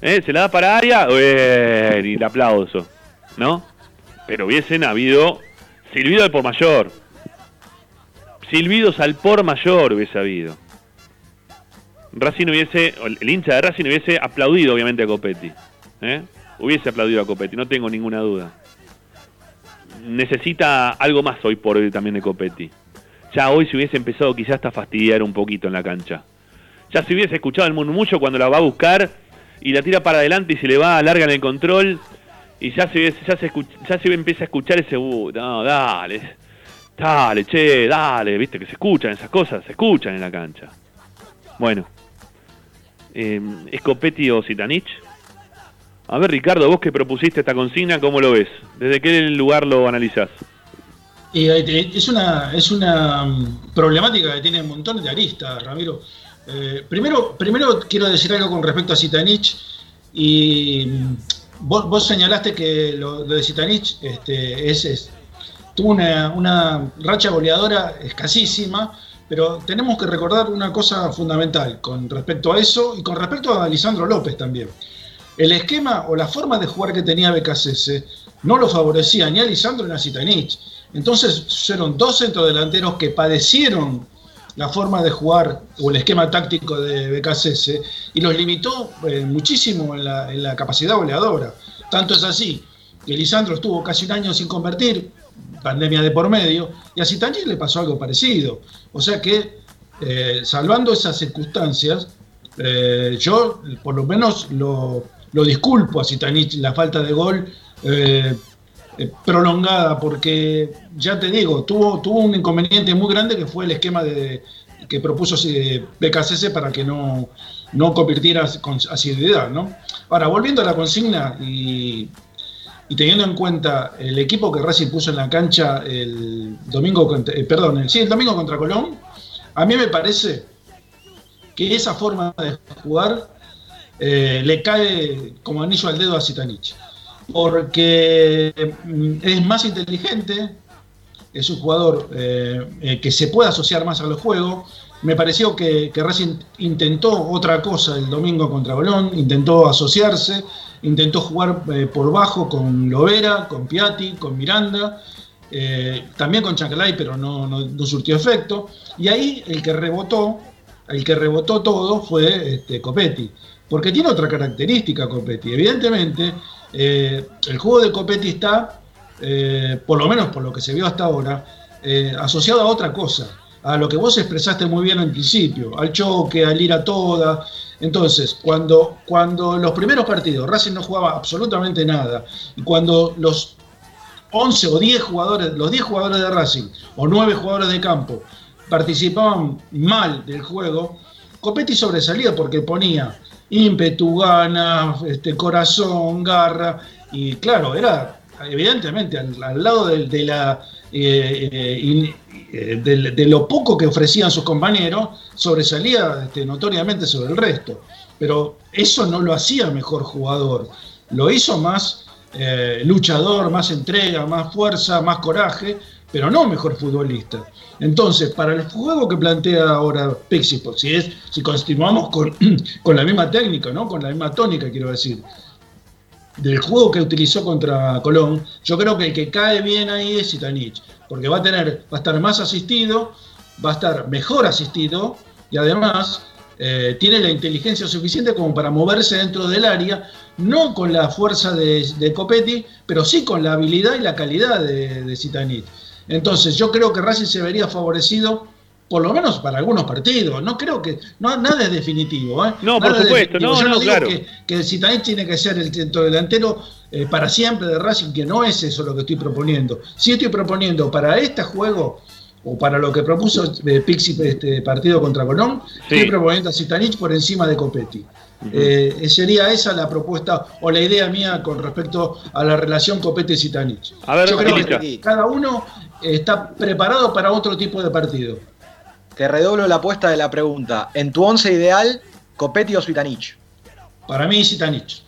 eh, se la da para Aria, y el aplauso, ¿no? Pero hubiesen habido silbido al por mayor. Silbidos al por mayor hubiese habido. Racing hubiese, el hincha de Racing hubiese aplaudido obviamente a Copetti. ¿eh? Hubiese aplaudido a Copetti, no tengo ninguna duda. Necesita algo más hoy por hoy también de Copetti. Ya hoy se hubiese empezado quizás hasta fastidiar un poquito en la cancha. Ya se hubiese escuchado el murmullo cuando la va a buscar y la tira para adelante y se le va, larga en el control y ya se, ya se, ya se empieza a escuchar ese, uh, no, dale, dale, che, dale, viste que se escuchan esas cosas, se escuchan en la cancha. Bueno, eh, ¿es o Sitanich? A ver, Ricardo, vos que propusiste esta consigna, ¿cómo lo ves? ¿Desde qué lugar lo analizás? Eh, es una, es una mm, problemática que tiene un montón de aristas, Ramiro. Eh, primero, primero quiero decir algo con respecto a Sitanich y mm, Vos, señalaste que lo, de Zitanich este, es, tuvo una, racha goleadora escasísima, pero tenemos que recordar una cosa fundamental con respecto a eso y con respecto a Lisandro López también. El esquema o la forma de jugar que tenía BKCS no lo favorecía ni a Lisandro ni a Zitanich. Entonces fueron dos centrodelanteros que padecieron la forma de jugar o el esquema táctico de BKCS y los limitó eh, muchísimo en la, capacidad goleadora. Tanto es así que Lisandro estuvo casi un año sin convertir, pandemia de por medio, y a Zitanich le pasó algo parecido. O sea que, eh, salvando esas circunstancias, eh, yo por lo menos lo, disculpo a Zitanich la falta de gol eh, prolongada, porque ya te digo, tuvo, tuvo un inconveniente muy grande que fue el esquema de, que propuso BKCS para que no, no convirtiera con asiduidad. ¿no? Ahora, volviendo a la consigna y, teniendo en cuenta el equipo que Racing puso en la cancha el domingo, eh, perdón, el, sí, el domingo contra Colón, a mí me parece que esa forma de jugar eh, le cae como anillo al dedo a Zitanich porque mm, es más inteligente, es un jugador eh, eh, que se puede asociar más al juego. Me pareció que, Racing intentó otra cosa el domingo contra Bolón, intentó asociarse, intentó jugar eh, por bajo con Lovera, con Piatti, con Miranda, también con Chancalay, pero no, no, surtió efecto. Y ahí el que rebotó, el que rebotó todo fue este, Copetti, porque tiene otra característica Copetti. Evidentemente, eh, el juego de Copetti está, eh, por lo menos por lo que se vio hasta ahora, eh, asociado a otra cosa, a lo que vos expresaste muy bien al principio, al choque, al ir a toda. Entonces, cuando, cuando los primeros partidos Racing no jugaba absolutamente nada, y cuando los 11 o 10 jugadores, los 10 jugadores de Racing o 9 jugadores de campo participaban mal del juego, Copetti sobresalía porque ponía ímpetu, ganas, este, corazón, garra, y claro, era evidentemente al, lado de, la, eh, eh, de, lo poco que ofrecían sus compañeros, sobresalía este, notoriamente sobre el resto. Pero eso no lo hacía mejor jugador, lo hizo más eh, luchador, más entrega, más fuerza, más coraje, pero no mejor futbolista. Entonces, para el juego que plantea ahora Pixie, si, es, si continuamos con, con, la misma técnica, ¿no? con la misma tónica, quiero decir, del juego que utilizó contra Colón, yo creo que el que cae bien ahí es Zitanich, porque va a tener, va a estar más asistido, va a estar mejor asistido y además eh, tiene la inteligencia suficiente como para moverse dentro del área, no con la fuerza de, de Copetti, pero sí con la habilidad y la calidad de, de Zitanich. Entonces yo creo que Racing se vería favorecido por lo menos para algunos partidos. No creo que. No, nada es definitivo. ¿eh? No, por supuesto. No, Yo no, no digo claro. que, que tiene que ser el centro delantero eh, para siempre de Racing, que no es eso lo que estoy proponiendo. Sí estoy proponiendo para este juego, o para lo que propuso eh, Pixi este partido contra Colón, Sí. estoy proponiendo a Zitanich por encima de Copetti. Eh, sería esa la propuesta o la idea mía con respecto a la relación Copetti-Zitanich. A ver, Yo creo que cada uno está preparado para otro tipo de partido. Te redoblo la apuesta de la pregunta. En tu once ideal, Copetti o Suitanich. Para mí, Zitanich.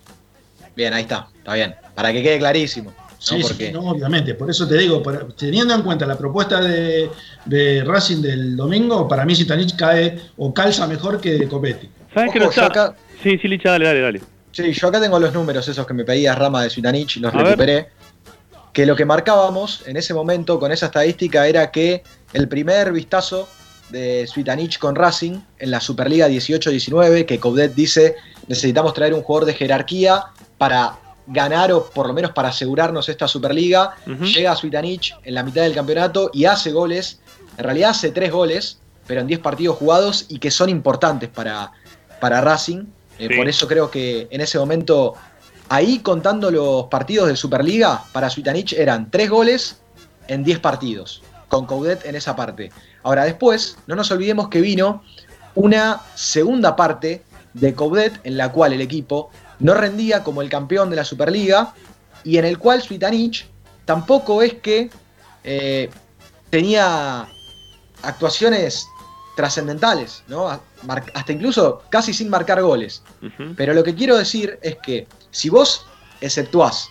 Bien, ahí está, está bien. Para que quede clarísimo. ¿no? Sí, sí, Porque no, obviamente. Por eso te digo, teniendo en cuenta la propuesta de, de Racing del domingo, para mí Zitanich cae o calza mejor que Copetti. ¿Sabes Ojo, que no yo está? acá- Sí, sí, Licha, dale, dale, dale. Sí, yo acá tengo los números esos que me pedías, Rama de Suitanich, los A ver. Que lo que marcábamos en ese momento con esa estadística era que el primer vistazo de Suitanich con Racing en la Superliga 18-19, que Coudet dice necesitamos traer un jugador de jerarquía para ganar o por lo menos para asegurarnos esta Superliga. Ujú. Llega Suitanich en la mitad del campeonato y hace goles. En realidad hace tres goles, pero en 10 partidos jugados y que son importantes para, para Racing. Eh, Sí. Por eso creo que en ese momento, ahí contando los partidos de Superliga, para Suitanich eran tres goles en 10 partidos, con Coudet en esa parte. Ahora después, no nos olvidemos que vino una segunda parte de Coudet en la cual el equipo no rendía como el campeón de la Superliga y en el cual Suitanich tampoco es que eh, tenía actuaciones trascendentales, ¿no? Hasta incluso casi sin marcar goles. Pero lo que quiero decir es que si vos exceptuás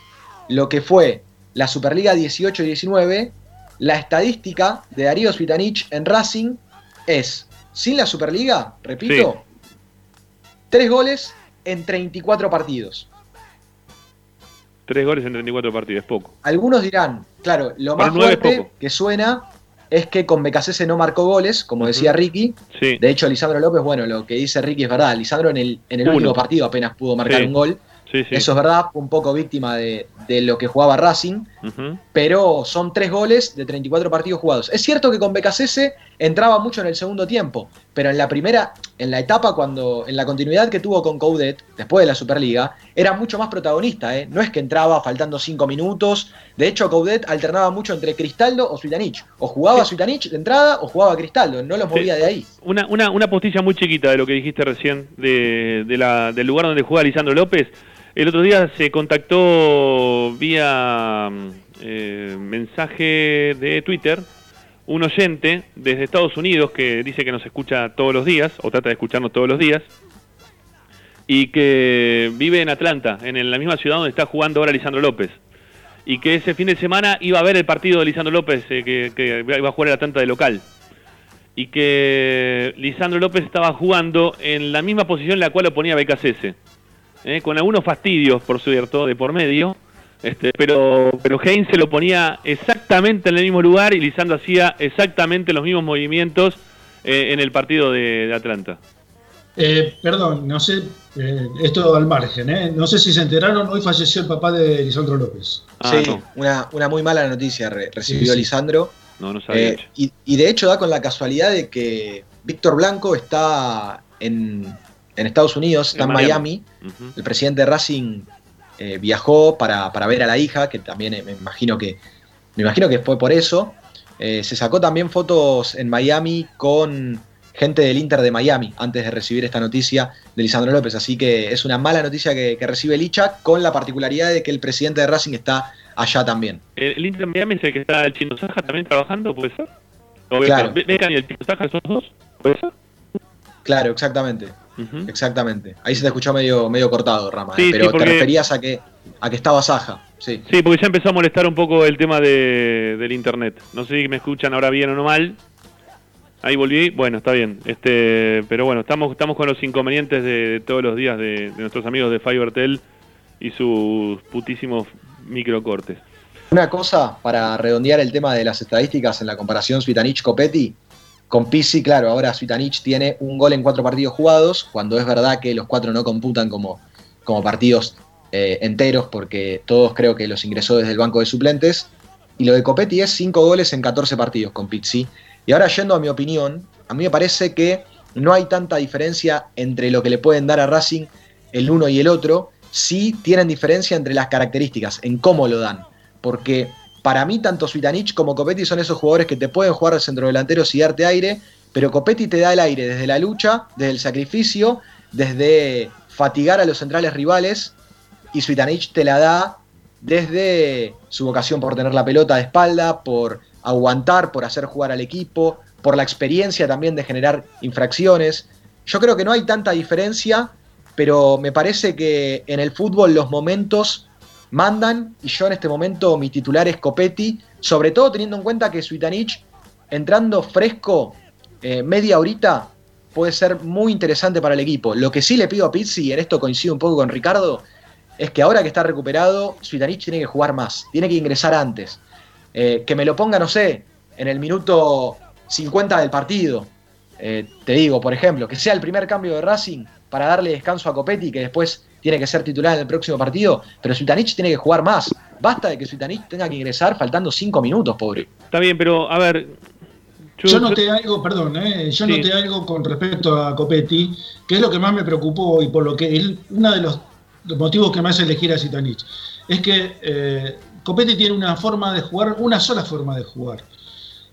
lo que fue la Superliga 18 y 19, la estadística de Darío Svitanich en Racing es, sin la Superliga, repito, tres goles en 34 partidos. Tres goles en 34 partidos, es poco. Algunos dirán, claro, lo Para más fuerte que suena es que con Becasese no marcó goles, como decía Ricky. Sí. De hecho, Lisandro López, bueno, lo que dice Ricky es verdad. Lisandro en el, en el último partido apenas pudo marcar Sí. un gol. Sí, sí. Eso es verdad, un poco víctima de, de lo que jugaba Racing, pero son tres goles de 34 partidos jugados. Es cierto que con Becasese entraba mucho en el segundo tiempo, pero en la primera, en la etapa cuando, en la continuidad que tuvo con Coudet, después de la Superliga, era mucho más protagonista, ¿eh? No es que entraba faltando cinco minutos. De hecho, Coudet alternaba mucho entre Cristaldo o Suitanich. O jugaba Sí. Suitanich de entrada o jugaba Cristaldo, no los movía de ahí. Una, una, una postilla muy chiquita de lo que dijiste recién, de, de la, del lugar donde juega Lisandro López. El otro día se contactó vía mm, eh, mensaje de Twitter un oyente desde Estados Unidos que dice que nos escucha todos los días, o trata de escucharnos todos los días, y que vive en Atlanta, en la misma ciudad donde está jugando ahora Lisandro López. Y que ese fin de semana iba a ver el partido de Lisandro López, eh, que, iba a jugar el Atlanta de local y que Lisandro López estaba jugando en la misma posición en la cual lo ponía Becasese, ¿eh? con algunos fastidios, por cierto, de por medio, este, pero, pero Heinz se lo ponía exactamente en el mismo lugar y Lisandro hacía exactamente los mismos movimientos eh, en el partido de, de Atlanta. Eh, perdón, no sé, eh, esto al margen, ¿eh? no sé si se enteraron, hoy falleció el papá de Lisandro López. Ah, sí, no, una, una muy mala noticia re- recibió Sí, sí. Lisandro. no, no sabía. Eh, y, y de hecho da con la casualidad de que Víctor Blanco está en, en Estados Unidos, está En en Miami. El presidente de Racing eh, viajó para, para ver a la hija, que también eh, me imagino que me imagino que fue por eso. Eh, se sacó también fotos en Miami con gente del Inter de Miami antes de recibir esta noticia de Lisandro López. Así que es una mala noticia que, que recibe Licha, con la particularidad de que el presidente de Racing está allá también. ¿El, Inter Miami es el que está el Chino Saja también trabajando? ¿Puede ser? ¿O Claro. Y el Chino Saja son dos? ¿Puede ser? Claro, exactamente. Exactamente. Ahí se te escuchó medio, medio cortado, Rama. Sí, eh, pero sí, porque- te referías a que, a que estaba Saja. Sí. Sí, porque ya empezó a molestar un poco el tema de, del internet. No sé si me escuchan ahora bien o no mal. Ahí volví, bueno, está bien. Este, pero bueno, estamos estamos con los inconvenientes de, de todos los días de, de nuestros amigos de Fivertel y sus putísimos microcortes. Una cosa para redondear el tema de las estadísticas en la comparación Svitanich-Copetti. Con Pizzi, claro, ahora Svitanich tiene un gol en cuatro partidos jugados, cuando es verdad que los cuatro no computan como, como partidos eh, enteros, porque todos creo que los ingresó desde el banco de suplentes. Y lo de Copetti es cinco goles en 14 partidos con Pizzi. Y ahora yendo a mi opinión, a mí me parece que no hay tanta diferencia entre lo que le pueden dar a Racing el uno y el otro, sí tienen diferencia entre las características, en cómo lo dan. Porque para mí, tanto Svitanich como Copetti son esos jugadores que te pueden jugar de centrodelanteros y darte aire, pero Copetti te da el aire desde la lucha, desde el sacrificio, desde fatigar a los centrales rivales, y Svitanich te la da desde su vocación por tener la pelota de espalda, por aguantar, por hacer jugar al equipo, por la experiencia también de generar infracciones. Yo creo que no hay tanta diferencia, pero me parece que en el fútbol los momentos mandan y yo en este momento mi titular es Copetti, sobre todo teniendo en cuenta que Suitanich entrando fresco eh, media horita puede ser muy interesante para el equipo. Lo que sí le pido a Pizzi, y en esto coincido un poco con Ricardo, es que ahora que está recuperado, Suitanich tiene que jugar más, tiene que ingresar antes. Eh, que me lo ponga, no sé, en el minuto 50 del partido. Eh, te digo, por ejemplo, que sea el primer cambio de Racing para darle descanso a Copetti, que después tiene que ser titular en el próximo partido, pero Suitanich tiene que jugar más. Basta de que Suitanich tenga que ingresar faltando 5 minutos, pobre. Está bien, pero a ver. Yo, noté algo, perdón, eh, yo noté algo con respecto a Copetti, que es lo que más me preocupó y por lo que es uno de los, motivos que me hace elegir a Suitanich. Es que eh, Copetti tiene una forma de jugar, una sola forma de jugar.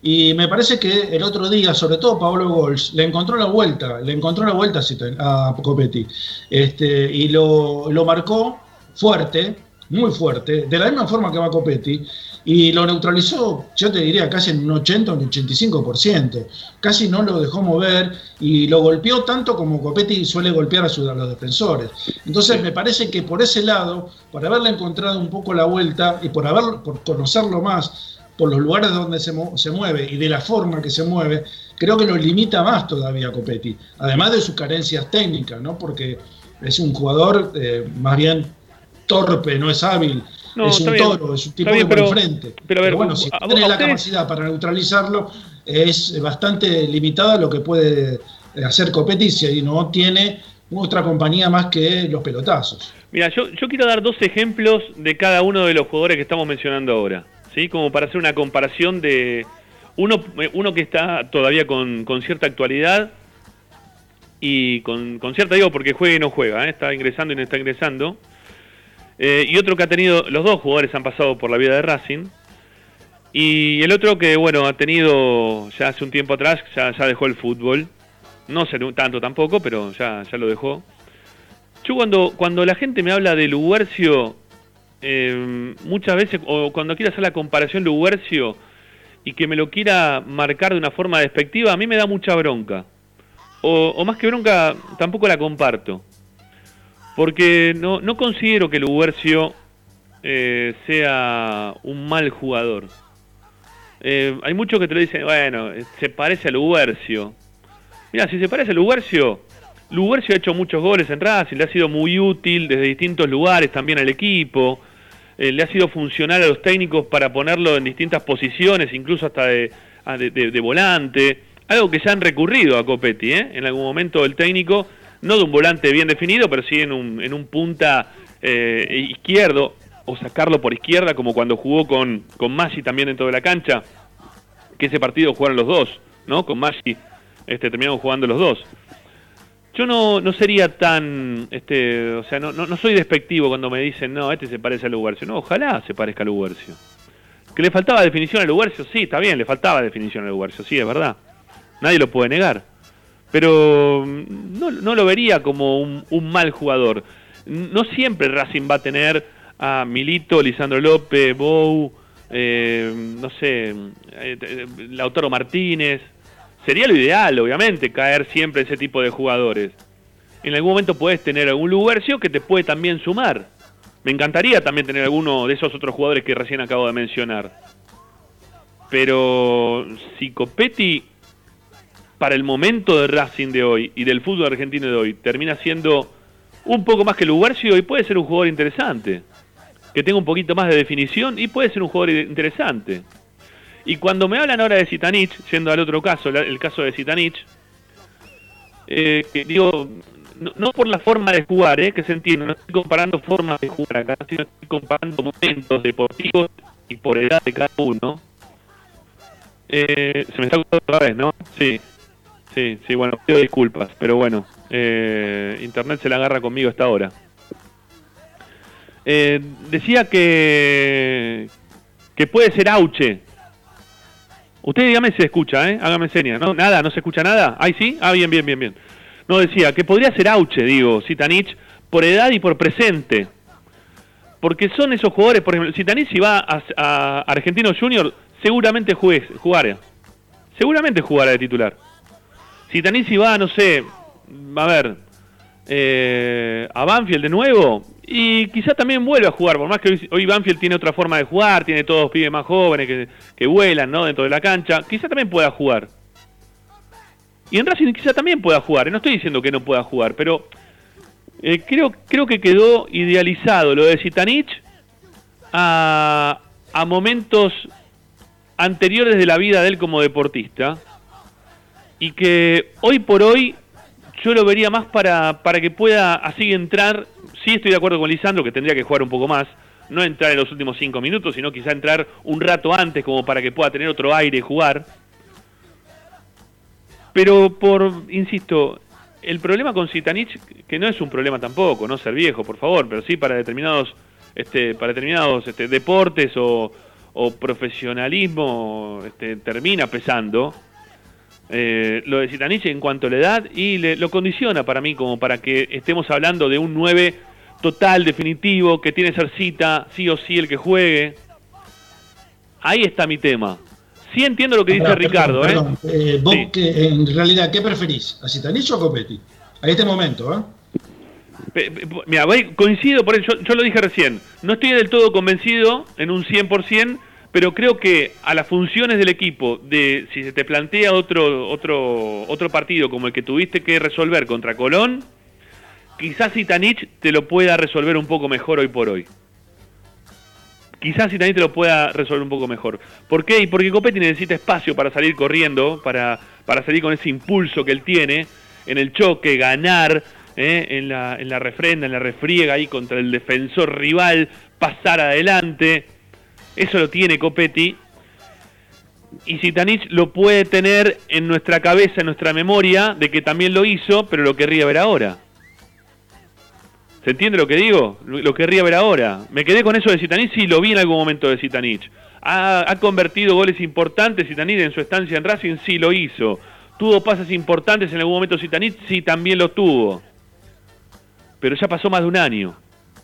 Y me parece que el otro día, sobre todo Pablo Gols, le encontró la vuelta, le encontró la vuelta a Copetti. Este, y lo, marcó fuerte, muy fuerte, de la misma forma que va Copetti, y lo neutralizó, yo te diría, casi en un 80 o un 85%. Casi no lo dejó mover y lo golpeó tanto como Copetti suele golpear a, sus, los defensores. Entonces me parece que por ese lado, por haberle encontrado un poco la vuelta y por, haber, por conocerlo más, por los lugares donde se, se, mueve y de la forma que se mueve, creo que lo limita más todavía Copetti, además de sus carencias técnicas, ¿no? porque es un jugador eh, más bien torpe, no es hábil, es un toro, es un tipo de pero, frente. Pero, bueno, si tiene la capacidad para neutralizarlo, es bastante limitada lo que puede hacer Copetti si no tiene otra compañía más que los pelotazos. Mira, yo, yo quiero dar dos ejemplos de cada uno de los jugadores que estamos mencionando ahora. ¿Sí? Como para hacer una comparación de uno, uno que está todavía con, cierta actualidad y con, cierta, digo, porque juega y no juega, ¿eh? está ingresando y no está ingresando. Eh, y otro que ha tenido, los dos jugadores han pasado por la vida de Racing. Y el otro que, bueno, ha tenido ya hace un tiempo atrás, ya, ya dejó el fútbol. No sé tanto tampoco, pero ya, ya lo dejó. Yo cuando, cuando la gente me habla de Luguercio, eh, muchas veces, o cuando quiera hacer la comparación de y que me lo quiera marcar de una forma despectiva, a mí me da mucha bronca. O, más que bronca, tampoco la comparto. Porque no, no considero que el Ubercio eh, sea un mal jugador. Eh, hay muchos que te lo dicen, bueno, se parece al Ubercio. Mira, si se parece al Ubercio, Luguercio ha hecho muchos goles en Racing, le ha sido muy útil desde distintos lugares también al equipo, eh, le ha sido funcional a los técnicos para ponerlo en distintas posiciones, incluso hasta de, de, volante, algo que ya han recurrido a Copetti, ¿eh? en algún momento el técnico, no de un volante bien definido, pero sí en un, en un punta eh, izquierdo, o sacarlo por izquierda, como cuando jugó con, con Maggi también dentro de la cancha, que ese partido jugaron los dos, ¿no? Con Maggi este, terminaron jugando los dos. Yo no, no sería tan, este, o sea, no, no, soy despectivo cuando me dicen, no, este se parece a Luguercio. No, ojalá se parezca a Luguercio. ¿Que le faltaba definición a Luguercio? Sí, está bien, le faltaba definición a Luguercio, sí, es verdad. Nadie lo puede negar. Pero mm, no, no lo vería como un, un, mal jugador. No siempre Racing va a tener a Milito, Lisandro López, Bou, eh, no sé, eh, Lautaro Martínez, Sería lo ideal, obviamente, caer siempre ese tipo de jugadores. En algún momento puedes tener algún Lugercio que te puede también sumar. Me encantaría también tener alguno de esos otros jugadores que recién acabo de mencionar. Pero si Copetti, para el momento de Racing de hoy y del fútbol argentino de hoy, termina siendo un poco más que Lugarcio y puede ser un jugador interesante. Que tenga un poquito más de definición y puede ser un jugador interesante. Y cuando me hablan ahora de Zitanich, yendo al otro caso, el caso de Zitanich, eh, digo, no, por la forma de jugar, eh, que se entiende, no estoy comparando formas de jugar acá, sino estoy comparando momentos deportivos y por edad de cada uno. Eh, se me está gustando otra vez, ¿no? Sí, sí, sí, bueno, pido disculpas, pero bueno, eh, Internet se la agarra conmigo esta hora. Eh, decía que, que puede ser Auche. Usted dígame si se escucha, ¿eh? Hágame señas, ¿no? Nada, ¿no se escucha nada? ¿Ahí sí? Ah, bien, bien, bien, bien. No, decía que podría ser Auche, digo, Sitanich, por edad y por presente. Porque son esos jugadores, por ejemplo, Sitanich si va a, Argentino Junior, seguramente juegue, jugará. Seguramente jugará de titular. Sitanich si va, no sé, a ver, eh, a Banfield de nuevo, y quizá también vuelva a jugar, por más que hoy, Banfield tiene otra forma de jugar, tiene todos pibes más jóvenes que, que vuelan ¿no? dentro de la cancha, quizá también pueda jugar. Y en Racing quizá también pueda jugar, no estoy diciendo que no pueda jugar, pero eh, creo, creo que quedó idealizado lo de Zitanich a, a momentos anteriores de la vida de él como deportista y que hoy por hoy yo lo vería más para, para que pueda así entrar, sí estoy de acuerdo con Lisandro que tendría que jugar un poco más, no entrar en los últimos cinco minutos, sino quizá entrar un rato antes como para que pueda tener otro aire jugar pero por, insisto, el problema con Zitanich, que no es un problema tampoco, no ser viejo, por favor, pero sí para determinados, este, para determinados este, deportes o, profesionalismo este, termina pesando. Eh, lo de Zitanich en cuanto a la edad y le, lo condiciona para mí como para que estemos hablando de un 9 total, definitivo, que tiene que ser cita, sí o sí el que juegue. Ahí está mi tema. Sí entiendo lo que dice Ricardo. ¿eh? Perdón, ¿eh? vos que, en realidad, ¿qué preferís? ¿A Citanich o a Copetti? A este momento, ¿eh? Mira, coincido, por eso, yo, lo dije recién, no estoy del todo convencido en un 100%, pero creo que a las funciones del equipo, de si se te plantea otro, otro, otro partido como el que tuviste que resolver contra Colón, quizás Citanich te lo pueda resolver un poco mejor hoy por hoy quizás también te lo pueda resolver un poco mejor. ¿Por qué? Y porque Copetti necesita espacio para salir corriendo, para, para salir con ese impulso que él tiene en el choque, ganar, ¿eh? en, la, en la refrenda, en la refriega ahí contra el defensor rival, pasar adelante. Eso lo tiene Copetti. Y Sitanich lo puede tener en nuestra cabeza, en nuestra memoria, de que también lo hizo, pero lo querría ver ahora. ¿Se entiende lo que digo? Lo querría ver ahora. Me quedé con eso de Zitanich, sí, lo vi en algún momento de Zitanich. Ha, convertido goles importantes Zitanich en su estancia en Racing, sí, lo hizo. ¿Tuvo pases importantes en algún momento Zitanich? Sí, también lo tuvo. Pero ya pasó más de un año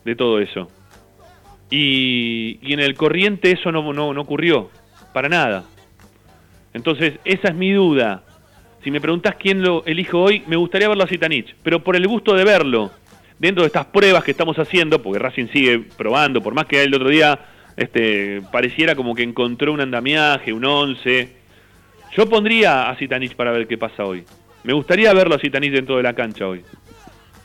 de todo eso. Y, en el corriente eso no, no, ocurrió, para nada. Entonces, esa es mi duda. Si me preguntas quién lo elijo hoy, me gustaría verlo a Zitanich, pero por el gusto de verlo dentro de estas pruebas que estamos haciendo, porque Racing sigue probando, por más que el otro día este, pareciera como que encontró un andamiaje, un 11, yo pondría a Zitanich para ver qué pasa hoy. Me gustaría verlo a Zitanich dentro de la cancha hoy.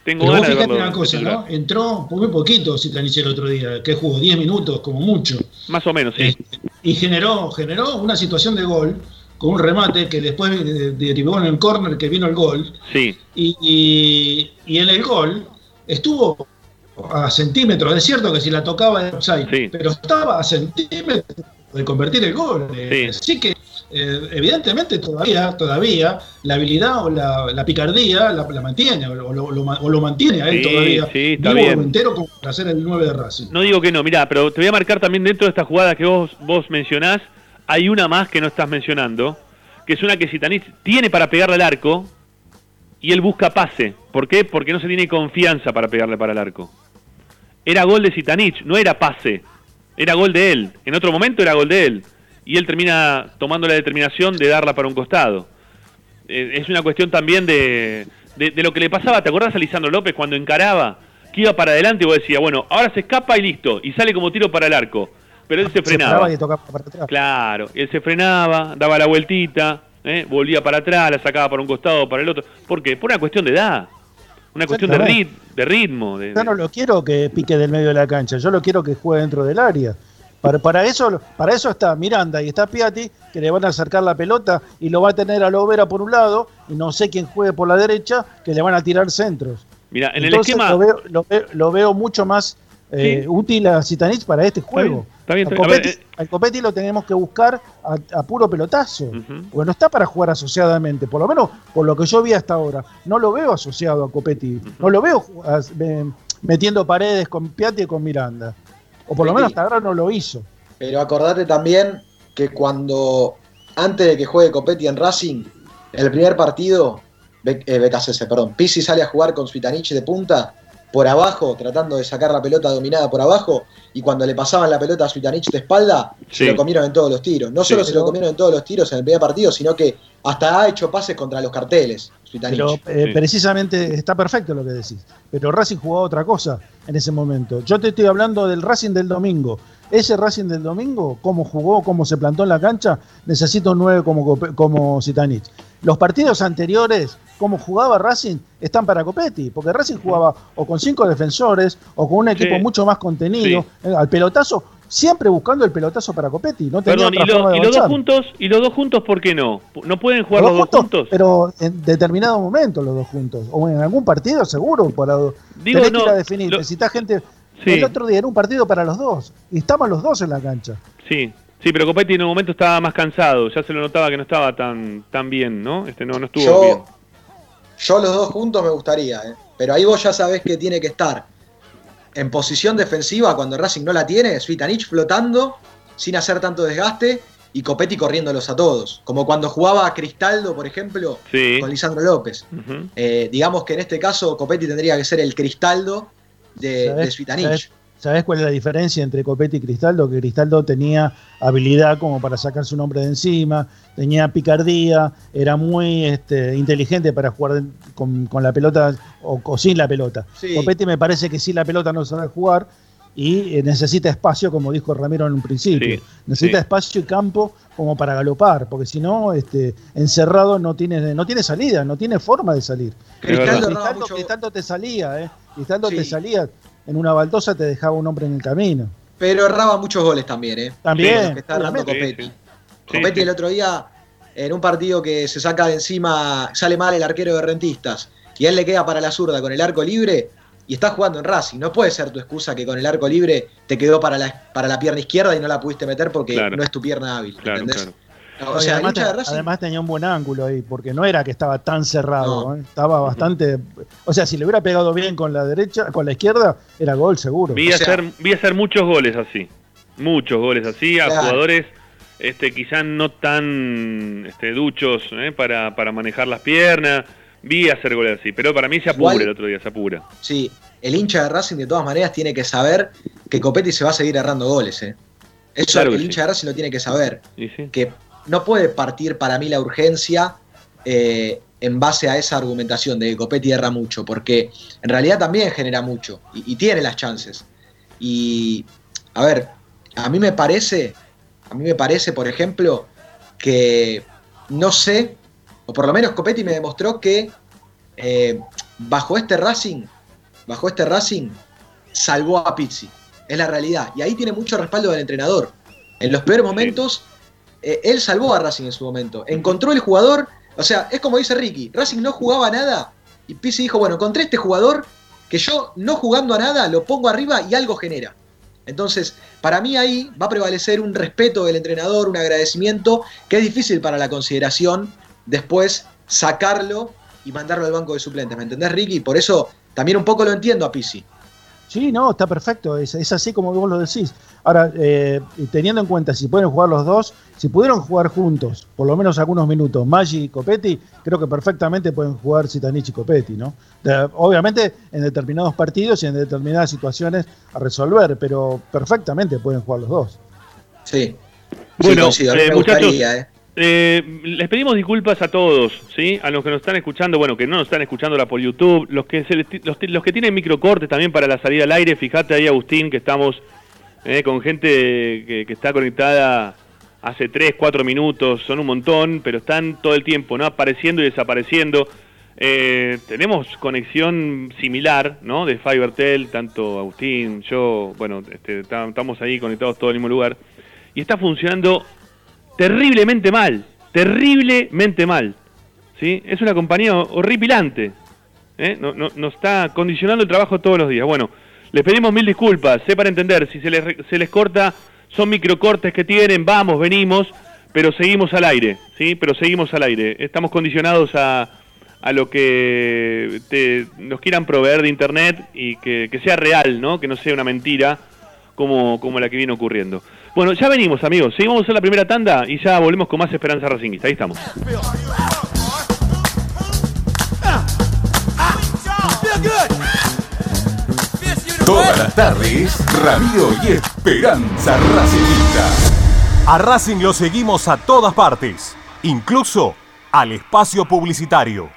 Tengo ganas de verlo. una cosa, ¿no? Entró muy poquito Zitanich el otro día, que jugó 10 minutos como mucho. Más o menos, sí. Este, y generó, generó una situación de gol con un remate que después derivó en el córner que vino el gol. Sí. y, y en el gol estuvo a centímetros, es cierto que si la tocaba de offside, pero estaba a centímetros de convertir el gol. Eh, así que eh, evidentemente todavía, todavía la habilidad o la, picardía la, mantiene, o lo, mantiene a él todavía sí, está bien. entero como para hacer el 9 de Racing. No digo que no, mira, pero te voy a marcar también dentro de esta jugada que vos, vos mencionás, hay una más que no estás mencionando, que es una que Zitanich tiene para pegarle al arco, y él busca pase. ¿Por qué? Porque no se tiene confianza para pegarle para el arco. Era gol de Zitanich, no era pase. Era gol de él. En otro momento era gol de él. Y él termina tomando la determinación de darla para un costado. Eh, es una cuestión también de, de, lo que le pasaba. ¿Te acordás a Lisandro López cuando encaraba? Que iba para adelante y vos decías, bueno, ahora se escapa y listo. Y sale como tiro para el arco. Pero él se frenaba. y tocaba para atrás. Claro, él se frenaba, daba la vueltita, ¿eh? volvía para atrás, la sacaba para un costado o para el otro. ¿Por qué? Por una cuestión de edad. Una cuestión de, rit de ritmo. yo no lo quiero que pique del medio de la cancha, yo lo quiero que juegue dentro del área. Para, para, eso, para eso está Miranda y está Piatti, que le van a acercar la pelota y lo va a tener a Lovera por un lado, y no sé quién juegue por la derecha, que le van a tirar centros. Mira, en el esquema. Lo veo, lo veo, mucho más eh, útil a Zitanich para este juego. Está bien, eh, al, Copetti, lo tenemos que buscar a, puro pelotazo, porque no está para jugar asociadamente, por lo menos por lo que yo vi hasta ahora. No lo veo asociado a Copetti, no lo veo metiendo paredes con Piatti y con Miranda. O por lo menos hasta ahora no lo hizo. Pero acordate también que cuando, antes de que juegue Copetti en Racing, el primer partido, eh, perdón, Pisi sale a jugar con Suitanich de punta, por abajo, tratando de sacar la pelota dominada por abajo, y cuando le pasaban la pelota a Suitanich de espalda, se lo comieron en todos los tiros. No solo se lo comieron en todos los tiros en el primer partido, sino que hasta ha hecho pases contra los carteles. Pero eh, precisamente está perfecto lo que decís. Pero Racing jugó otra cosa en ese momento. Yo te estoy hablando del Racing del domingo. Ese Racing del domingo, cómo jugó, cómo se plantó en la cancha, necesito un 9 como, como Zitanich. Los partidos anteriores, cómo jugaba Racing, están para Copetti, porque Racing jugaba o con cinco defensores o con un equipo mucho más contenido. Eh, al pelotazo siempre buscando el pelotazo para Copetti. No Perdón, y, los dos juntos, ¿y los dos juntos por qué no? ¿No pueden jugar los, dos, juntos, Pero en determinado momento los dos juntos. O en algún partido seguro. Para, Digo, tenés que definir. Necesitas gente... El otro día era un partido para los dos. Y estaban los dos en la cancha. Sí, Sí, pero Copetti en un momento estaba más cansado, ya se lo notaba que no estaba tan, tan bien, ¿no? Este no, no estuvo yo, bien. Yo los dos juntos me gustaría, ¿eh? pero ahí vos ya sabés que tiene que estar en posición defensiva cuando Racing no la tiene, Svitanich flotando sin hacer tanto desgaste y Copetti corriéndolos a todos. Como cuando jugaba Cristaldo, por ejemplo, con Lisandro López. Eh, digamos que en este caso Copetti tendría que ser el Cristaldo de, de Svitanich. ¿Sabés cuál es la diferencia entre Copetti y Cristaldo? Que Cristaldo tenía habilidad como para sacar su nombre de encima, tenía picardía, era muy este, inteligente para jugar con, la pelota o, sin la pelota. Copetti me parece que sin la pelota no sabe jugar y eh, necesita espacio, como dijo Ramiro en un principio. necesita espacio y campo como para galopar, porque si no, este, encerrado no tiene, no tiene salida, no tiene forma de salir. Cristaldo, te salía, ¿eh? Cristaldo te salía en una baldosa te dejaba un hombre en el camino. Pero erraba muchos goles también, ¿eh? También. que está Copetti. Copetti el otro día, en un partido que se saca de encima, sale mal el arquero de Rentistas, y él le queda para la zurda con el arco libre, y está jugando en Racing. No puede ser tu excusa que con el arco libre te quedó para la, para la pierna izquierda y no la pudiste meter porque no es tu pierna hábil. Claro, ¿entendés? O sea, además, tenía un buen ángulo ahí, porque no era que estaba tan cerrado, ¿eh? estaba bastante. O sea, si le hubiera pegado bien con la derecha, con la izquierda, era gol seguro. Vi, hacer, vi hacer muchos goles así, muchos goles así, a jugadores este, quizás no tan este, duchos ¿eh? para, para manejar las piernas. Vi hacer goles así, pero para mí se apura el otro día, se apura. Sí, el hincha de Racing de todas maneras tiene que saber que Copetti se va a seguir errando goles. ¿eh? Eso el hincha de Racing lo tiene que saber. Que no puede partir para mí la urgencia eh, en base a esa argumentación de que Copetti erra mucho, porque en realidad también genera mucho y, tiene las chances. Y, a ver, a mí me parece, a mí me parece, por ejemplo, que no sé, o por lo menos Copetti me demostró que eh, bajo este Racing, bajo este Racing, salvó a Pizzi. Es la realidad. Y ahí tiene mucho respaldo del entrenador. En los peores momentos eh, él salvó a Racing en su momento. Encontró el jugador, o sea, es como dice Ricky, Racing no jugaba nada y Pizzi dijo, bueno, encontré este jugador que yo no jugando a nada lo pongo arriba y algo genera. Entonces, para mí ahí va a prevalecer un respeto del entrenador, un agradecimiento, que es difícil para la consideración después sacarlo y mandarlo al banco de suplentes. ¿Me entendés, Ricky? Por eso también un poco lo entiendo a Pizzi. Sí, no, está perfecto, es, es así como vos lo decís. Ahora, eh, teniendo en cuenta si pueden jugar los dos, si pudieron jugar juntos, por lo menos algunos minutos, Maggi y Copetti, creo que perfectamente pueden jugar Citanich y Copetti, ¿no? obviamente en determinados partidos y en determinadas situaciones a resolver, pero perfectamente pueden jugar los dos. Sí. Bueno, eh, muchachos, eh. Eh, les pedimos disculpas a todos, ¿sí? A los que nos están escuchando, bueno, que no nos están escuchando ahora por YouTube, los que, los, los, que tienen microcortes también para la salida al aire, fíjate ahí, Agustín, que estamos eh, con gente que, está conectada hace 3, 4 minutos, son un montón, pero están todo el tiempo, ¿no? Apareciendo y desapareciendo. Eh, tenemos conexión similar, ¿no? De FiberTel, tanto Agustín, yo, bueno, este, estamos ahí conectados todos el mismo lugar. Y está funcionando terriblemente mal, terriblemente mal. ¿sí? Es una compañía horripilante. ¿eh? nos está condicionando el trabajo todos los días. Bueno, les pedimos mil disculpas, sé para entender, si se les, se les corta, son microcortes que tienen, vamos, venimos, pero seguimos al aire, ¿sí? Pero seguimos al aire. Estamos condicionados a, a lo que nos quieran proveer de internet y que, sea real, ¿no? Que no sea una mentira como, como la que viene ocurriendo. Bueno, ya venimos, amigos. Seguimos hacer la primera tanda y ya volvemos con más Esperanza Racingista. Ahí estamos. Todas las tardes, Ramiro y Esperanza Racingista. A Racing lo seguimos a todas partes, incluso al espacio publicitario.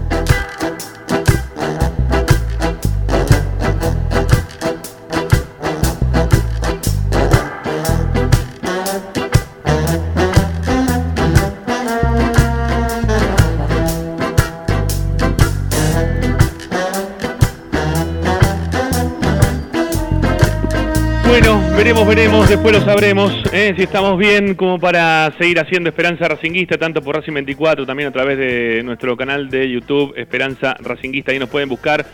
Después lo sabremos, ¿eh? si estamos bien como para seguir haciendo Esperanza Racinguista, tanto por Racing 24, también a través de nuestro canal de YouTube, Esperanza Racinguista, ahí nos pueden buscar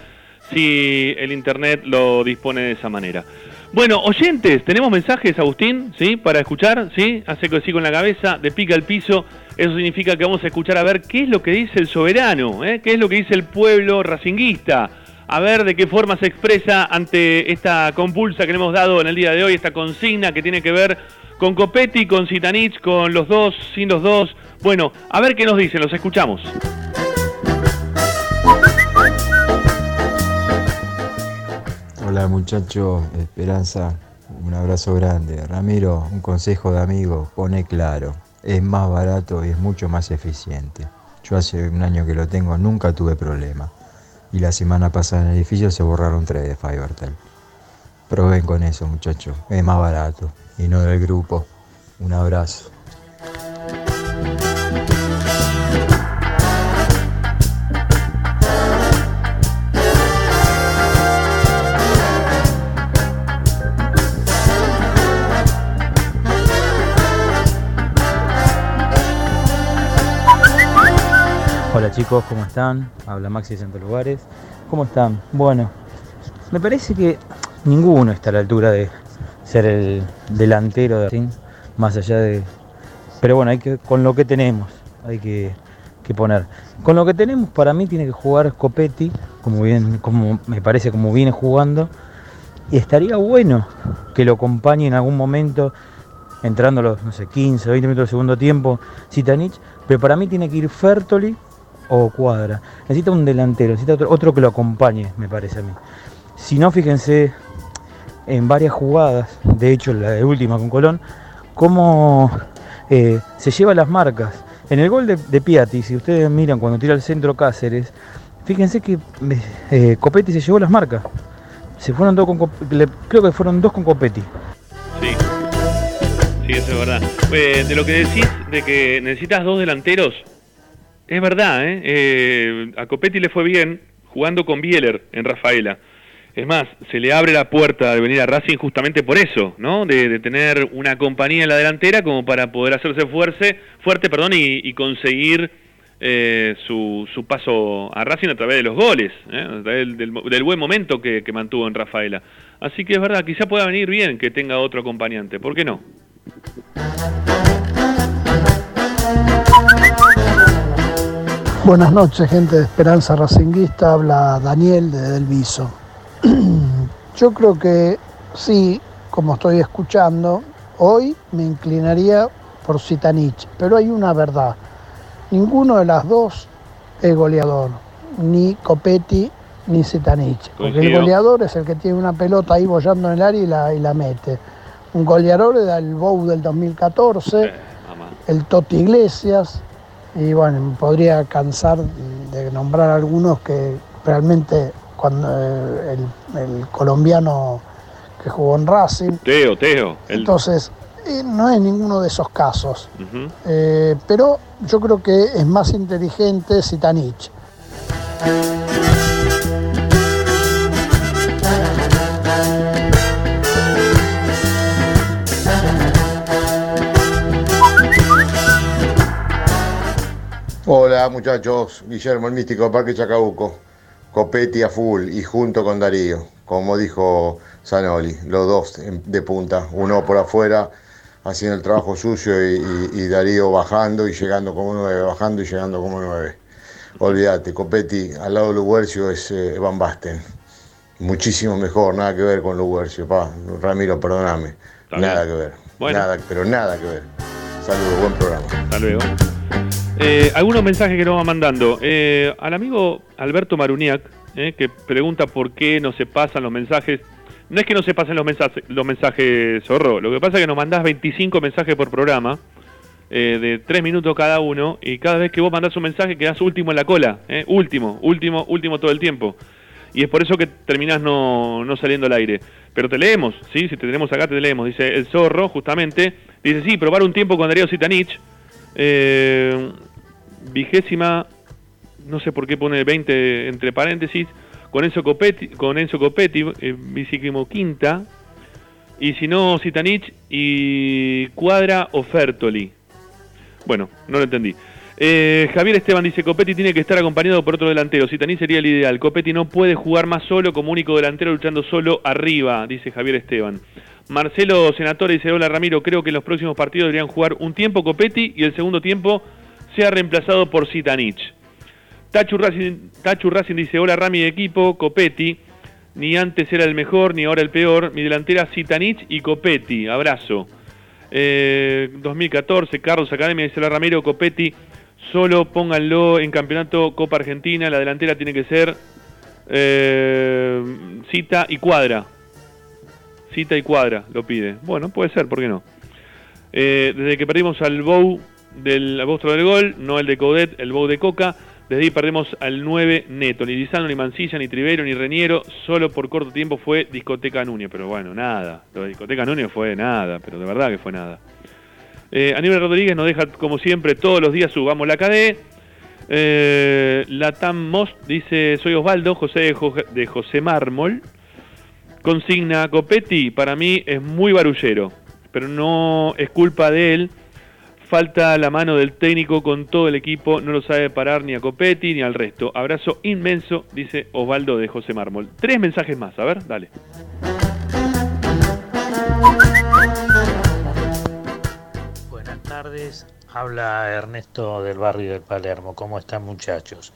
si el internet lo dispone de esa manera. Bueno, oyentes, tenemos mensajes, Agustín, ¿sí? Para escuchar, ¿sí? Hace que sí con la cabeza, de pica al piso, eso significa que vamos a escuchar a ver qué es lo que dice el soberano, ¿eh? qué es lo que dice el pueblo racinguista a ver de qué forma se expresa ante esta compulsa que le hemos dado en el día de hoy, esta consigna que tiene que ver con Copetti, con Sitanich, con los dos, sin los dos, Bueno, a ver qué nos dicen, los escuchamos. Hola muchachos, Esperanza, un abrazo grande. Ramiro, un consejo de amigo, pone claro, es más barato y es mucho más eficiente. Yo hace un año que lo tengo, nunca tuve problema. Y la semana pasada en el edificio se borraron tres de Fivertel. Proben con eso muchachos, es más barato y no del grupo. Un abrazo. Hola chicos, ¿cómo están? Habla Maxi de Santos Lugares. ¿Cómo están? Bueno, me parece que ninguno está a la altura de ser el delantero de Racing, más allá de... Pero bueno, hay que, con lo que tenemos, hay que, que poner. Con lo que tenemos, para mí tiene que jugar Copetti, como, bien, como me parece como viene jugando, y estaría bueno que lo acompañe en algún momento, entrando los, no sé, 15, 20 minutos del segundo tiempo, Zitanich, pero para mí tiene que ir Fertoli o Cuadra. Necesita un delantero, necesita otro, otro que lo acompañe, me parece a mí. Si no, fíjense en varias jugadas, de hecho la última con Colón, cómo eh, se lleva las marcas. En el gol de, Piatti, si ustedes miran cuando tira el centro Cáceres, fíjense que eh, Copetti se llevó las marcas. Se fueron dos con creo que fueron dos con Copetti. Sí. Sí, eso es verdad. Eh, de lo que decís de que necesitas dos delanteros, es verdad, ¿eh? ¿eh? A Copetti le fue bien jugando con Bieler en Rafaela. Es más, se le abre la puerta de venir a Racing justamente por eso, ¿no? De, de tener una compañía en la delantera como para poder hacerse fuerte, fuerte perdón, y, conseguir eh, su, su, paso a Racing a través de los goles, ¿eh? del, buen momento que, que mantuvo en Rafaela. Así que es verdad, quizá pueda venir bien que tenga otro acompañante, ¿por qué no? Buenas noches, gente de Esperanza Racinguista. Habla Daniel de Del Viso. Yo creo que sí, como estoy escuchando, hoy me inclinaría por Zitanich, pero hay una verdad. Ninguno de las dos es goleador, ni Copetti ni Zitanich. Porque el goleador es el que tiene una pelota ahí bollando en el área y la, y la mete. Un goleador era el Bow del 2014, el Toti Iglesias, y bueno, podría cansar de nombrar algunos que realmente cuando eh, el, el, colombiano que jugó en Racing. Teo, Teo. El... Entonces, eh, no es ninguno de esos casos. Uh -huh. eh, pero yo creo que es más inteligente Zitanich. Hola muchachos, Guillermo el Místico Parque Chacabuco, Copetti a full y junto con Darío, como dijo Zanoli, los dos de punta, uno por afuera haciendo el trabajo sucio y, y, y Darío bajando y llegando como nueve, bajando y llegando como nueve. Olvídate, Copetti al lado de Luguercio es eh, Van Basten, muchísimo mejor, nada que ver con Luguercio, pa, Ramiro, perdóname, nada que ver, bueno. nada, pero nada que ver. Saludos, buen programa. Hasta luego. Eh, algunos mensajes que nos va mandando. Eh, al amigo Alberto Maruniak, eh, que pregunta por qué no se pasan los mensajes. No es que no se pasen los mensajes, los mensajes zorro. Lo que pasa es que nos mandás 25 mensajes por programa, eh, de 3 minutos cada uno, y cada vez que vos mandás un mensaje quedás último en la cola. Último, último, último todo el tiempo. Y es por eso que terminás no, no saliendo al aire. Pero te leemos, ¿sí? Si te tenemos acá, te leemos. Dice el zorro, justamente. Dice, sí, probar un tiempo con Darío Sitanich. Eh, vigésima, no sé por qué pone 20 entre paréntesis, con Enzo Copetti, con Enzo Copetti eh, quinta, y si no, Zitanich y Cuadra o Fertoli. Bueno, no lo entendí. Eh, Javier Esteban dice, Copetti tiene que estar acompañado por otro delantero. Zitanich sería el ideal. Copetti no puede jugar más solo como único delantero luchando solo arriba, dice Javier Esteban. Marcelo Senatore dice, hola Ramiro, creo que en los próximos partidos deberían jugar un tiempo Copetti y el segundo tiempo sea reemplazado por Zitanich. Tachu Racing, dice, hola Rami de equipo, Copetti, ni antes era el mejor ni ahora el peor, mi delantera Zitanich y Copetti, abrazo. Eh, 2014, Carlos Academia, dice la Ramiro Copetti, solo pónganlo en campeonato Copa Argentina, la delantera tiene que ser eh, cita y cuadra. Cita y cuadra, lo pide. Bueno, puede ser, ¿por qué no? Eh, desde que perdimos al Bow del monstruo del gol, no el de Codet, el Bow de Coca, desde ahí perdemos al 9 neto. Ni Lizano, ni Mancilla, ni Trivero, ni Reniero. Solo por corto tiempo fue Discoteca Núñez. Pero bueno, nada. Lo de Discoteca Núñez fue nada, pero de verdad que fue nada. Eh, Aníbal Rodríguez nos deja, como siempre, todos los días subamos la KD. Eh, Latam Most dice: Soy Osvaldo, José de, de José Mármol. Consigna Copetti, para mí es muy barullero, pero no es culpa de él. Falta la mano del técnico con todo el equipo, no lo sabe parar ni a Copetti ni al resto. Abrazo inmenso, dice Osvaldo de José Mármol. Tres mensajes más, a ver, dale. Buenas tardes, habla Ernesto del barrio del Palermo. ¿Cómo están muchachos?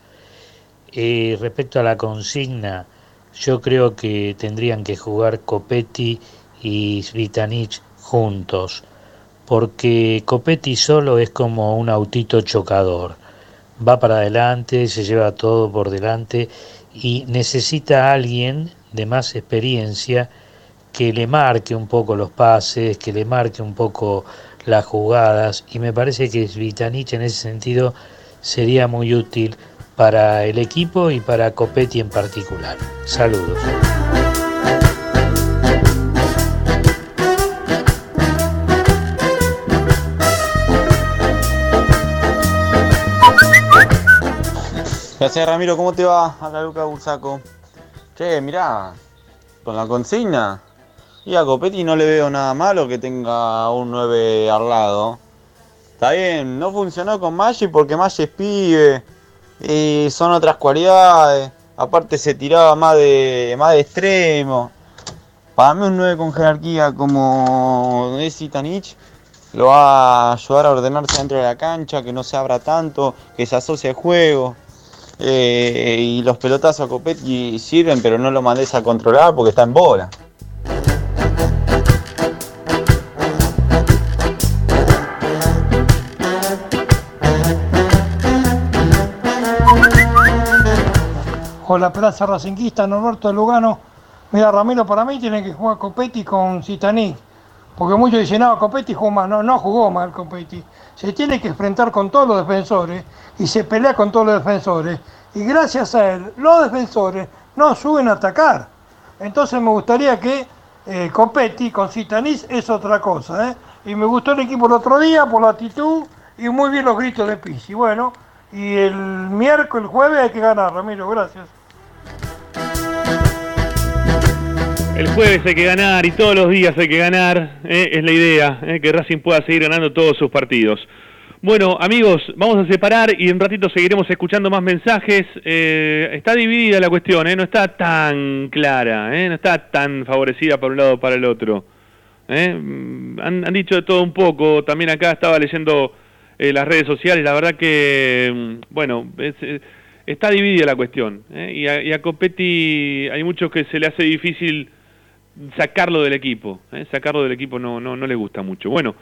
Eh, respecto a la consigna, yo creo que tendrían que jugar Copetti y Svitanich juntos, porque Copetti solo es como un autito chocador. Va para adelante, se lleva todo por delante y necesita a alguien de más experiencia que le marque un poco los pases, que le marque un poco las jugadas y me parece que Svitanich en ese sentido sería muy útil para el equipo y para Copetti en particular. Saludos. Gracias Ramiro, ¿cómo te va? Acá Luca Bursaco. Che, mirá, con la consigna. Y a Copetti no le veo nada malo que tenga un 9 al lado. Está bien, no funcionó con Maggi porque Maggi es pibe. Y son otras cualidades. Aparte se tiraba más de, más de extremo. Para mí un 9 con jerarquía como es Zitanich lo va a ayudar a ordenarse dentro de la cancha, que no se abra tanto, que se asocie al juego. Eh, y los pelotazos a Copetti sirven, pero no lo mandes a controlar porque está en bola. Hola, Plaza Racinguista, Norberto de Lugano. Mira, Ramiro, para mí tiene que jugar Copetti con Citaní. Porque muchos dicen, no, Copetti jugó mal. No, no jugó mal Copetti. Se tiene que enfrentar con todos los defensores y se pelea con todos los defensores. Y gracias a él, los defensores no suben a atacar. Entonces me gustaría que eh, Copetti con Citanís es otra cosa. ¿eh? Y me gustó el equipo el otro día por la actitud y muy bien los gritos de Pizzi. Bueno, y el miércoles, el jueves hay que ganar, Ramiro, gracias. El jueves hay que ganar y todos los días hay que ganar, ¿eh? es la idea, ¿eh? que Racing pueda seguir ganando todos sus partidos. Bueno, amigos, vamos a separar y en ratito seguiremos escuchando más mensajes. Eh, está dividida la cuestión, ¿eh? no está tan clara, ¿eh? no está tan favorecida para un lado o para el otro. ¿eh? Mm, Han, han dicho de todo un poco, también acá estaba leyendo las redes sociales, la verdad que, mm, bueno, es, está dividida la cuestión. Y, a, y a Copetti hay muchos que se le hace difícil sacarlo del equipo. ¿eh? Sacarlo del equipo no, no, no le gusta mucho. Bueno,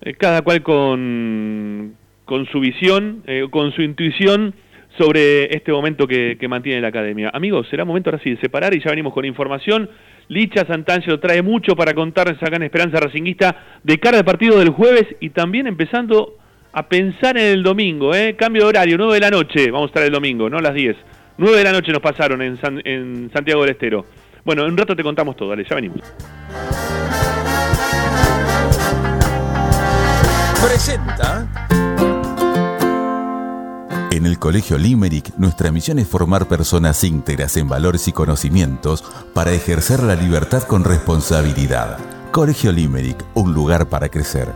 eh, cada cual con, con su visión, eh, con su intuición sobre este momento que, que mantiene la academia. Amigos, será momento ahora sí de separar y ya venimos con información. Licha Santangelo trae mucho para contarles acá en Esperanza Racinguista de cara al partido del jueves y también empezando a pensar en el domingo, ¿eh? cambio de horario, 9 de la noche, vamos a estar el domingo, no las 10. 9 de la noche nos pasaron en, San- en Santiago del Estero. Bueno, en un rato te contamos todo, dale, ya venimos. Presenta. En el Colegio Limerick, nuestra misión es formar personas íntegras en valores y conocimientos para ejercer la libertad con responsabilidad. Colegio Limerick, un lugar para crecer.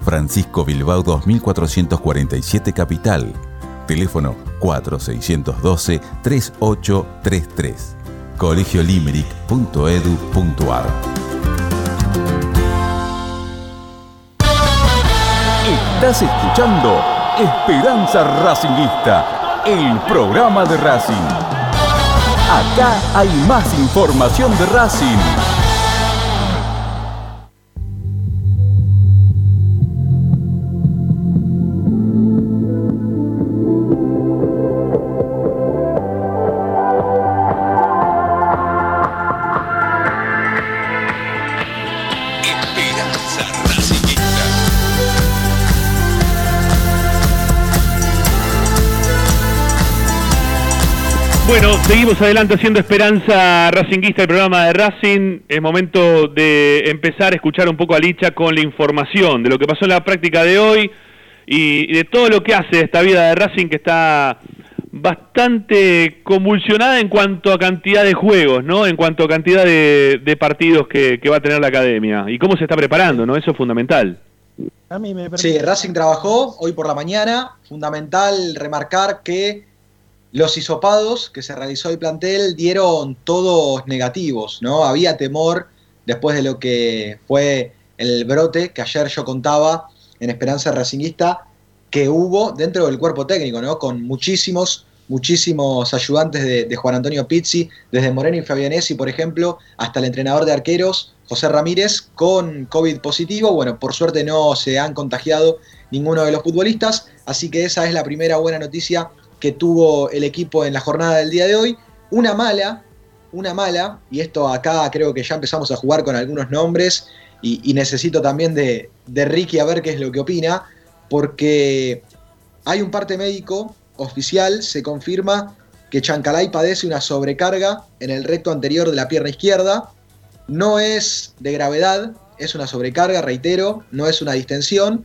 Francisco Bilbao 2447 Capital. Teléfono 4612-3833. colegiolimerick.edu.ar Estás escuchando Esperanza Racingista, el programa de Racing. Acá hay más información de Racing. Bueno, seguimos adelante haciendo Esperanza Racinguista, el programa de Racing. Es momento de empezar a escuchar un poco a Licha con la información de lo que pasó en la práctica de hoy y de todo lo que hace esta vida de Racing que está bastante convulsionada en cuanto a cantidad de juegos, ¿no? En cuanto a cantidad de, partidos que, va a tener la academia y cómo se está preparando, ¿no? Eso es fundamental. Sí, Racing trabajó hoy por la mañana. Fundamental remarcar que los hisopados que se realizó el plantel dieron todos negativos, ¿no? Había temor después de lo que fue el brote que ayer yo contaba en Esperanza Racingista que hubo dentro del cuerpo técnico, ¿no? Con muchísimos, muchísimos ayudantes de, Juan Antonio Pizzi, desde Moreno y Fabianesi, por ejemplo, hasta el entrenador de arqueros, José Ramírez, con COVID positivo. Bueno, por suerte no se han contagiado ninguno de los futbolistas, así que esa es la primera buena noticia que tuvo el equipo en la jornada del día de hoy. Una mala, una mala, y esto acá creo que ya empezamos a jugar con algunos nombres y, necesito también de, de, Ricky a ver qué es lo que opina, porque hay un parte médico oficial, se confirma que Chancalay padece una sobrecarga en el recto anterior de la pierna izquierda. No es de gravedad, es una sobrecarga, reitero, no es una distensión,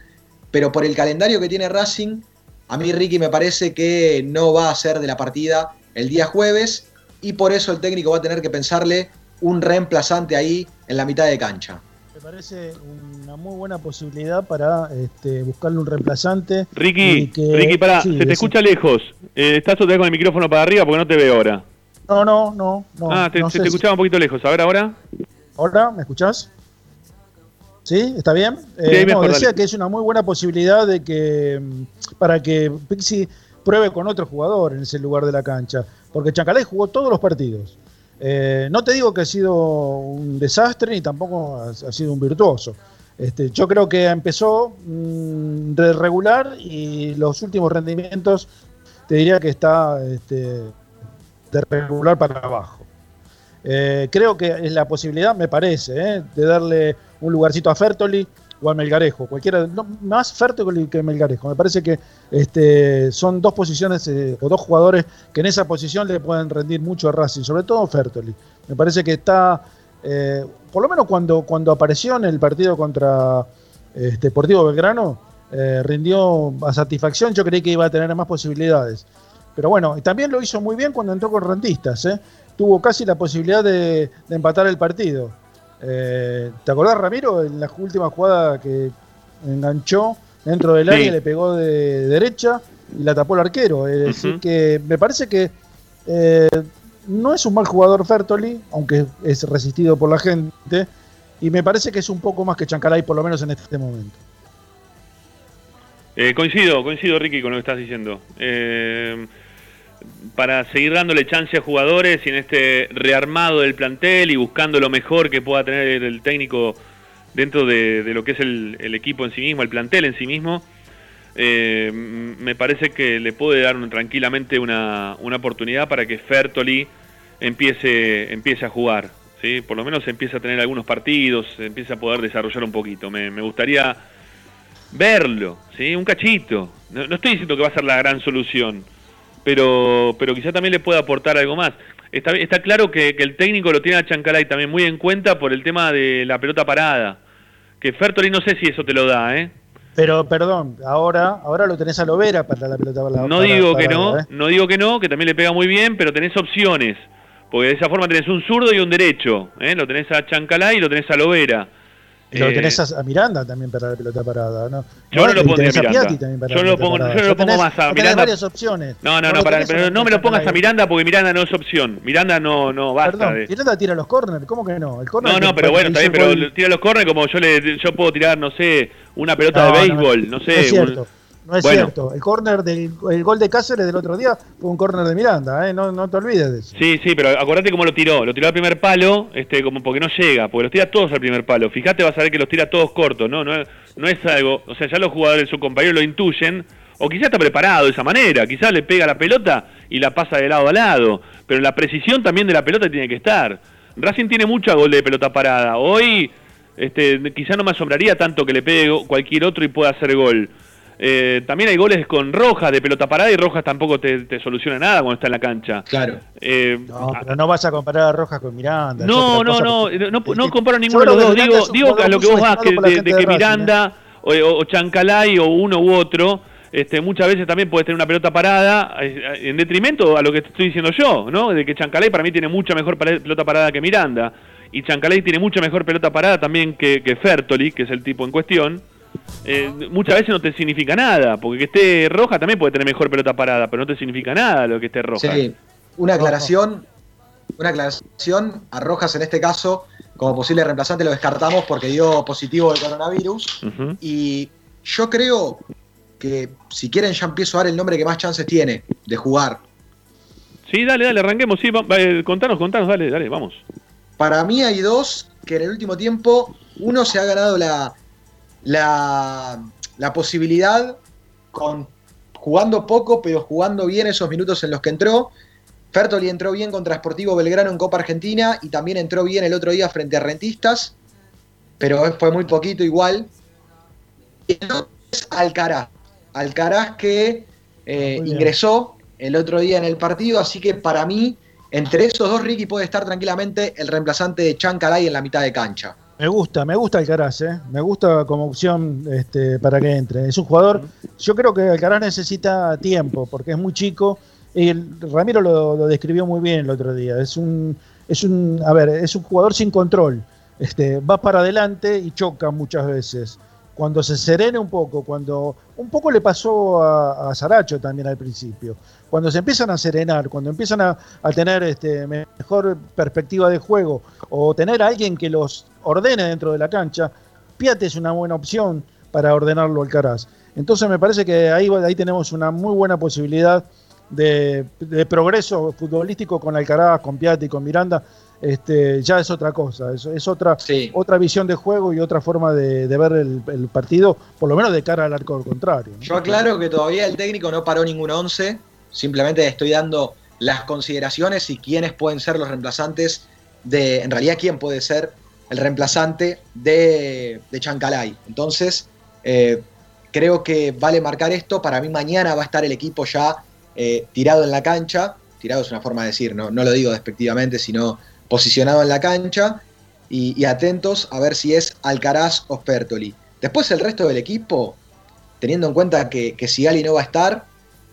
pero por el calendario que tiene Racing, a mí Ricky me parece que no va a ser de la partida el día jueves y por eso el técnico va a tener que pensarle un reemplazante ahí en la mitad de cancha. Me parece una muy buena posibilidad para este, buscarle un reemplazante. Ricky, Ricky, pará, se te escucha lejos. Eh, ¿Estás otra vez con el micrófono para arriba porque no te veo ahora? No, no, no. ah, te, se te escuchaba un poquito lejos. A ver, ahora. ¿Ahora? ¿Me escuchás? ¿Sí? ¿Está bien? Eh, decía que es una muy buena posibilidad de que mm, para que Pixi pruebe con otro jugador en ese lugar de la cancha. Porque Chancalay jugó todos los partidos. Eh, no te digo que ha sido un desastre ni tampoco ha, sido un virtuoso. Este, yo creo que empezó mm, de regular y los últimos rendimientos te diría que está este, de regular para abajo. Eh, creo que es la posibilidad, me parece, eh, de darle un lugarcito a Fertoli o a Melgarejo, cualquiera, más Fertoli que Melgarejo. Me parece que este, son dos posiciones eh, o dos jugadores que en esa posición le pueden rendir mucho a Racing, sobre todo Fertoli. Me parece que está, por lo menos cuando, cuando apareció en el partido contra este, Deportivo Belgrano, rindió a satisfacción. Yo creí que iba a tener más posibilidades. Pero bueno, también lo hizo muy bien cuando entró con Rentistas. Tuvo casi la posibilidad de, empatar el partido. Eh, ¿Te acordás, Ramiro? En la última jugada que enganchó dentro del área, le pegó de derecha y la tapó el arquero. Es decir, que me parece que eh, no es un mal jugador Fertoli, aunque es resistido por la gente, y me parece que es un poco más que Chancalay, por lo menos en este momento. Eh, coincido, coincido, Ricky, con lo que estás diciendo para seguir dándole chance a jugadores y en este rearmado del plantel y buscando lo mejor que pueda tener el técnico dentro de, lo que es el, equipo en sí mismo, el plantel en sí mismo, eh, me parece que le puede dar tranquilamente una, oportunidad para que Fertoli empiece, empiece a jugar. ¿sí? Por lo menos empiece a tener algunos partidos, empiece a poder desarrollar un poquito. Me, gustaría verlo, ¿sí? un cachito. no estoy diciendo que va a ser la gran solución pero, pero quizá también le pueda aportar algo más. Está, está claro que, el técnico lo tiene a Chancalay también muy en cuenta por el tema de la pelota parada. Que Fertoli no sé si eso te lo da, ¿eh? Pero perdón, ahora, ahora lo tenés a Lovera para la pelota parada. No digo que no, ¿eh? no digo que no, que también le pega muy bien, pero tenés opciones. Porque de esa forma tenés un zurdo y un derecho. ¿eh? Lo tenés a Chancalay y lo tenés a Lovera. Lo eh, tenés a, Miranda también para la pelota parada, ¿no? Yo no, lo pondría a Miranda. yo no lo pongo, yo lo pongo más a Miranda. varias opciones. No, no, no, para, pero no me lo pongas a Miranda porque Miranda no es opción. Miranda no, no basta. Perdón, Miranda tira los corners, ¿cómo que no? El no, no, pero bueno, está bien, pero tira los corners como yo le yo puedo tirar, no sé, una pelota de béisbol, no, sé. Es cierto. No es cierto. El corner del el gol de Cáceres del otro día fue un corner de Miranda, ¿eh? no, no te olvides de eso. Sí, sí, pero acordate cómo lo tiró. Lo tiró al primer palo, este, como porque no llega, porque los tira todos al primer palo. Fíjate, vas a ver que los tira todos cortos, ¿no? No, no es algo. O sea, ya los jugadores, su compañero lo intuyen, o quizá está preparado de esa manera. Quizás le pega la pelota y la pasa de lado a lado. Pero la precisión también de la pelota tiene que estar. Racing tiene mucha gol de pelota parada. Hoy, este, quizá no me asombraría tanto que le pegue cualquier otro y pueda hacer gol. Eh, también hay goles con Rojas de pelota parada y Rojas tampoco te, soluciona nada cuando está en la cancha. Claro. Eh, no, pero no vas a comparar a Rojas con Miranda. No, no, no, no, no, comparo ninguno de los dos. Digo, digo a lo que vos vas, que, de, que Miranda ¿eh? o, o, Chancalay o uno u otro, este, muchas veces también puedes tener una pelota parada en detrimento a lo que estoy diciendo yo, ¿no? De que Chancalay para mí tiene mucha mejor pelota parada que Miranda. Y Chancalay tiene mucha mejor pelota parada también que, que Fertoli, que es el tipo en cuestión. Eh, muchas veces no te significa nada, porque que esté roja también puede tener mejor pelota parada, pero no te significa nada lo que esté roja. Sí, una aclaración, una aclaración a Rojas en este caso, como posible reemplazante lo descartamos porque dio positivo el coronavirus. Y yo creo que si quieren ya empiezo a dar el nombre que más chances tiene de jugar. Sí, dale, dale, arranquemos, sí, eh, contanos, contanos, dale, dale, vamos. Para mí hay dos que en el último tiempo uno se ha ganado la, la, posibilidad con jugando poco, pero jugando bien esos minutos en los que entró. Fertoli entró bien contra Sportivo Belgrano en Copa Argentina y también entró bien el otro día frente a Rentistas, pero fue muy poquito igual. Y es Alcaraz. Alcaraz que eh, ingresó el otro día en el partido, así que para mí, entre esos dos, Ricky puede estar tranquilamente el reemplazante de Chancalay en la mitad de cancha. Me gusta, me gusta Alcaraz, ¿eh? me gusta como opción este, para que entre. Es un jugador, yo creo que Alcaraz necesita tiempo porque es muy chico. Y Ramiro lo, describió muy bien el otro día. Es un, es un, a ver, es un jugador sin control. Este, va para adelante y choca muchas veces. Cuando se serene un poco, cuando un poco le pasó a, a Saracho también al principio cuando se empiezan a serenar, cuando empiezan a, tener este, mejor perspectiva de juego o tener a alguien que los ordene dentro de la cancha, Piate es una buena opción para ordenarlo Alcaraz. Entonces me parece que ahí, ahí tenemos una muy buena posibilidad de, progreso futbolístico con Alcaraz, con Piatti, con Miranda. Este, ya es otra cosa, es, es otra, otra visión de juego y otra forma de, ver el, partido, por lo menos de cara al arco contrario. Yo aclaro que todavía el técnico no paró ningún once, Simplemente estoy dando las consideraciones y quiénes pueden ser los reemplazantes de, en realidad, quién puede ser el reemplazante de, de Chancalay. Entonces, eh, creo que vale marcar esto. Para mí mañana va a estar el equipo ya eh, tirado en la cancha. Tirado es una forma de decir, no, no lo digo despectivamente, sino posicionado en la cancha. Y, atentos a ver si es Alcaraz o Spertoli. Después el resto del equipo, teniendo en cuenta que, que Sigali no va a estar,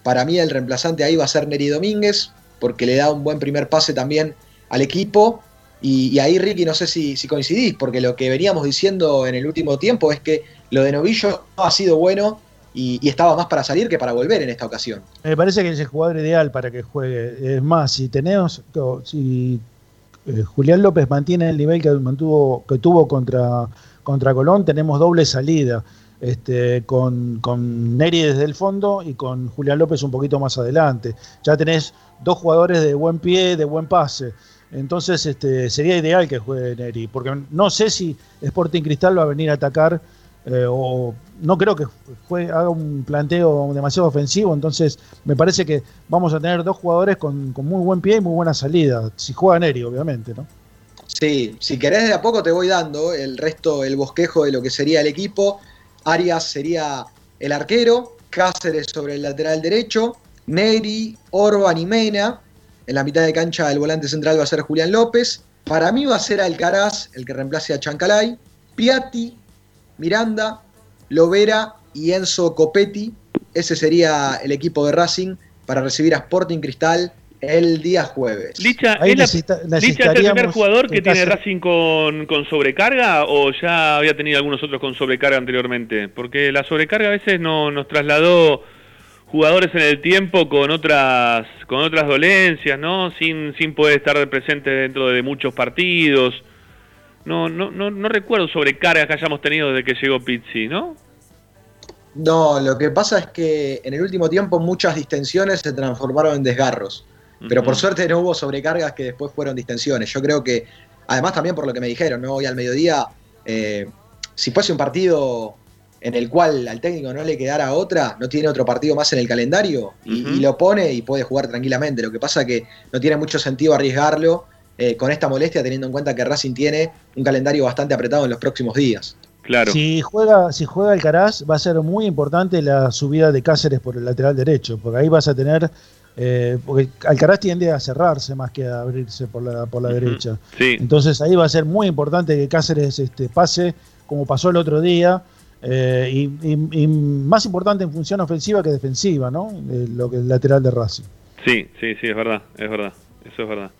para mí el reemplazante ahí va a ser Neri Domínguez, porque le da un buen primer pase también al equipo. Y, ahí, Ricky, no sé si, coincidís, porque lo que veníamos diciendo en el último tiempo es que lo de Novillo no ha sido bueno y, estaba más para salir que para volver en esta ocasión. Me parece que es el jugador ideal para que juegue. Es más, si tenemos, si eh, Julián López mantiene el nivel que mantuvo, que tuvo contra, contra Colón, tenemos doble salida este, con, con, Neri desde el fondo y con Julián López un poquito más adelante. Ya tenés dos jugadores de buen pie, de buen pase. Entonces este, sería ideal que juegue Neri, porque no sé si Sporting Cristal va a venir a atacar eh, o no creo que haga un planteo demasiado ofensivo, entonces me parece que vamos a tener dos jugadores con, con muy buen pie y muy buena salida, si juega Neri obviamente, ¿no? Sí, si querés de a poco te voy dando el resto, el bosquejo de lo que sería el equipo. Arias sería el arquero, Cáceres sobre el lateral derecho, Neri, Orban y Mena. En la mitad de cancha el volante central va a ser Julián López. Para mí va a ser Alcaraz el que reemplace a Chancalay. Piatti, Miranda, Lovera y Enzo Copetti. Ese sería el equipo de Racing para recibir a Sporting Cristal el día jueves. Licha, ¿es, el primer jugador que tiene Racing con, sobrecarga o ya había tenido algunos otros con sobrecarga anteriormente? Porque la sobrecarga a veces no, nos trasladó jugadores en el tiempo con otras con otras dolencias, ¿no? Sin, sin poder estar presente dentro de muchos partidos. No, no, no, no recuerdo sobrecargas que hayamos tenido desde que llegó Pizzi, ¿no? No, lo que pasa es que en el último tiempo muchas distensiones se transformaron en desgarros. Pero por suerte no hubo sobrecargas que después fueron distensiones. Yo creo que, además también por lo que me dijeron, ¿no? hoy al mediodía, eh, si fuese un partido en el cual al técnico no le quedara otra, no tiene otro partido más en el calendario y, lo pone y puede jugar tranquilamente. Lo que pasa es que no tiene mucho sentido arriesgarlo eh, con esta molestia teniendo en cuenta que Racing tiene un calendario bastante apretado en los próximos días. Claro. Si juega, si juega Alcaraz, va a ser muy importante la subida de Cáceres por el lateral derecho, porque ahí vas a tener. Eh, porque Alcaraz tiende a cerrarse más que a abrirse por la, por la derecha. Sí. Entonces ahí va a ser muy importante que Cáceres este, pase, como pasó el otro día, eh, y, y- y más importante en función ofensiva que defensiva, ¿no? Eh, lo que el lateral de Racing. Sí, sí, sí, es verdad, es verdad. Eso es verdad.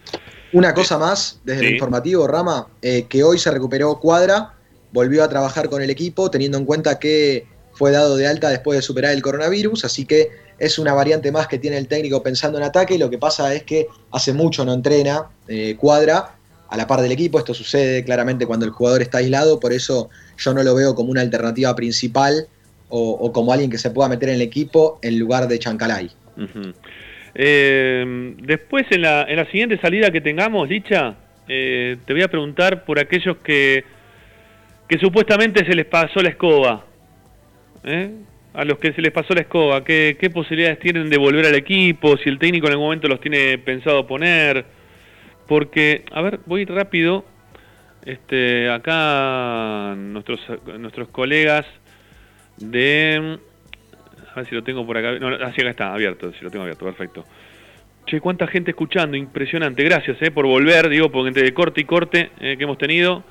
Una cosa más, desde Sí. el informativo, Rama, eh, que hoy se recuperó Cuadra, volvió a trabajar con el equipo, teniendo en cuenta que fue dado de alta después de superar el coronavirus, así que es una variante más que tiene el técnico pensando en ataque. Lo que pasa es que hace mucho no entrena eh, Cuadra a la par del equipo. Esto sucede claramente cuando el jugador está aislado, por eso yo no lo veo como una alternativa principal o, como alguien que se pueda meter en el equipo en lugar de Chancalay. Eh, después, en la, en la siguiente salida que tengamos, Licha, eh, te voy a preguntar por aquellos que, que supuestamente se les pasó la escoba. ¿eh? A los que se les pasó la escoba, ¿qué, ¿qué posibilidades tienen de volver al equipo? Si el técnico en algún momento los tiene pensado poner. Porque, a ver, voy rápido. Este, acá nuestros, nuestros colegas de a ver si lo tengo por acá. No, así acá está, abierto, si lo tengo abierto, perfecto. Che, cuánta gente escuchando, impresionante. Gracias eh, por volver, digo, porque entre corte y corte eh, que hemos tenido,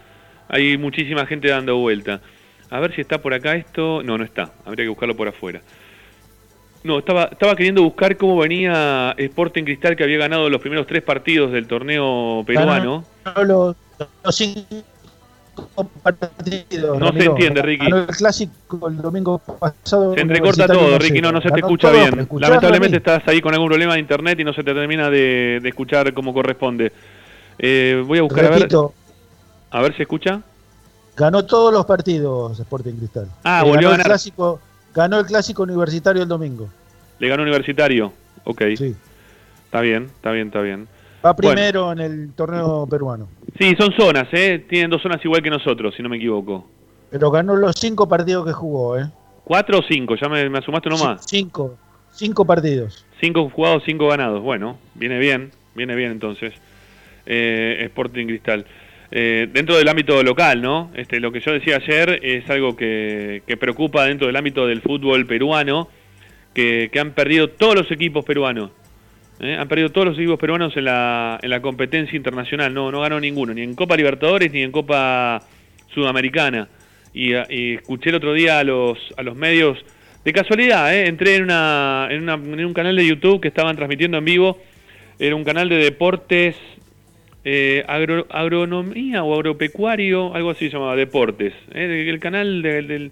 hay muchísima gente dando vuelta. A ver si está por acá esto. No, no está. Habría que buscarlo por afuera. No, estaba, estaba queriendo buscar cómo venía Sporting Cristal, que había ganado los primeros tres partidos del torneo peruano. Ganó los, los cinco partidos. No se entiende, Ricky. Ganó el clásico el domingo pasado. Se entrecorta todo, Ricky, no, no se te escucha todo, bien. ¿me escuchás, Lamentablemente estás ahí con algún problema de internet y no se te termina de, de escuchar como corresponde. Eh, voy a buscar Repito, a ver. A ver si escucha. Ganó todos los partidos Sporting Cristal. Ah, Eh, volvió ganó a el ganar. clásico, ganó el clásico universitario el domingo. Le ganó Universitario. Ok. Sí. Está bien, está bien, está bien. Va Bueno. primero en el torneo peruano. Sí, son zonas, ¿eh? Tienen dos zonas igual que nosotros, si no me equivoco. Pero ganó los cinco partidos que jugó, ¿eh? ¿Cuatro o cinco? Ya me, me asumaste nomás. Cinco. Cinco partidos. Cinco jugados, cinco ganados. Bueno, viene bien, viene bien entonces. Eh, Sporting Cristal. Eh, dentro del ámbito local, ¿no? Este, lo que yo decía ayer es algo que, preocupa dentro del ámbito del fútbol peruano, que, han perdido todos los equipos peruanos. ¿eh? Han perdido todos los equipos peruanos en la, en la competencia internacional. No, no ganó ninguno, ni en Copa Libertadores ni en Copa Sudamericana. Y, a- y escuché el otro día a los, a los medios, de casualidad, ¿eh? entré en, una, en, una- en un canal de YouTube que estaban transmitiendo en vivo. Era un canal de deportes, eh, agro- agronomía o agropecuario, algo así se llamaba, deportes. ¿eh? El canal de, del-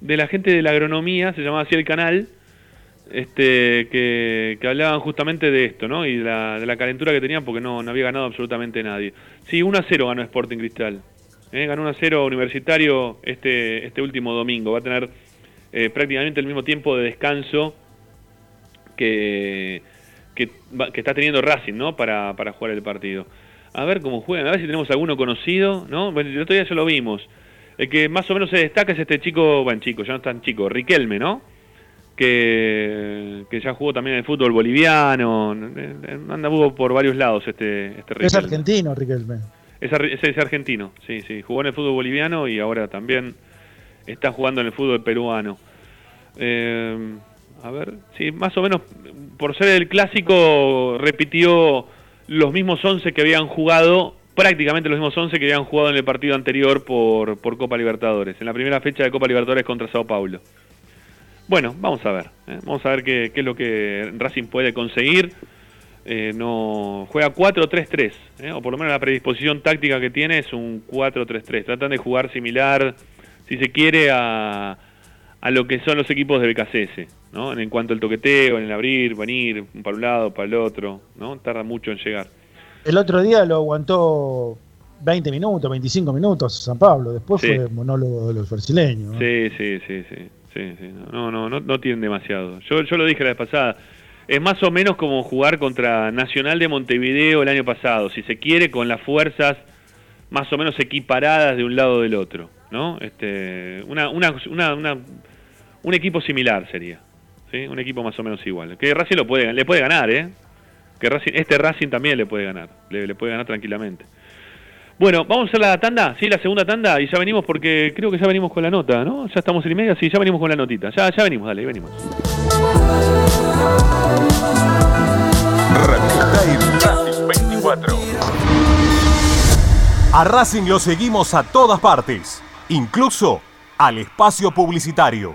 de la gente de la agronomía, se llamaba así el canal, este, que, que hablaban justamente de esto, ¿no? Y de la, de la calentura que tenían porque no, no había ganado absolutamente nadie. Sí, 1 a 0 ganó Sporting Cristal. ¿eh? Ganó 1 a 0 Universitario este, este último domingo. Va a tener eh, prácticamente el mismo tiempo de descanso que, que, que está teniendo Racing, ¿no? Para, para jugar el partido. A ver cómo juegan, a ver si tenemos alguno conocido, ¿no? Bueno, el otro día ya lo vimos. El que más o menos se destaca es este chico, bueno, chico, ya no es tan chico, Riquelme, ¿no? Que, que ya jugó también en el fútbol boliviano, anda por varios lados este, este Es argentino, Riquelme. Es- es argentino, sí, sí. Jugó en el fútbol boliviano y ahora también está jugando en el fútbol peruano. Eh, a ver, sí, más o menos, por ser el clásico, repitió los mismos 11 que habían jugado, prácticamente los mismos 11 que habían jugado en el partido anterior por, por Copa Libertadores, en la primera fecha de Copa Libertadores contra Sao Paulo. Bueno, vamos a ver, ¿eh? vamos a ver qué, es lo que Racing puede conseguir. Eh, no juega 4-3-3, ¿eh? o por lo menos la predisposición táctica que tiene es un 4-3-3. Tratan de jugar similar, si se quiere, a, a lo que son los equipos de BKCS, ¿no? En cuanto al toqueteo, en el abrir, venir, para un lado, para el otro, ¿no? Tarda mucho en llegar. El otro día lo aguantó 20 minutos, 25 minutos San Pablo. Después Sí. fue monólogo de los brasileños. ¿no? Sí, sí, sí, sí, sí, sí. No, no, no, no tienen demasiado. Yo, yo lo dije la vez pasada. Es más o menos como jugar contra Nacional de Montevideo el año pasado, si se quiere, con las fuerzas más o menos equiparadas de un lado del otro, ¿no? Este, una, una, una, una- un equipo similar sería, ¿sí? Un equipo más o menos igual. Que Racing lo puede, le puede ganar, ¿eh? Que Racing, este Racing también le puede ganar, le, puede ganar tranquilamente. Bueno, vamos a hacer la tanda, sí, la segunda tanda, y ya venimos porque creo que ya venimos con la nota, ¿no? Ya estamos en y media, sí, ya venimos con la notita. Ya, ya venimos, dale, venimos. Racing 24. A Racing lo seguimos a todas partes, incluso al espacio publicitario.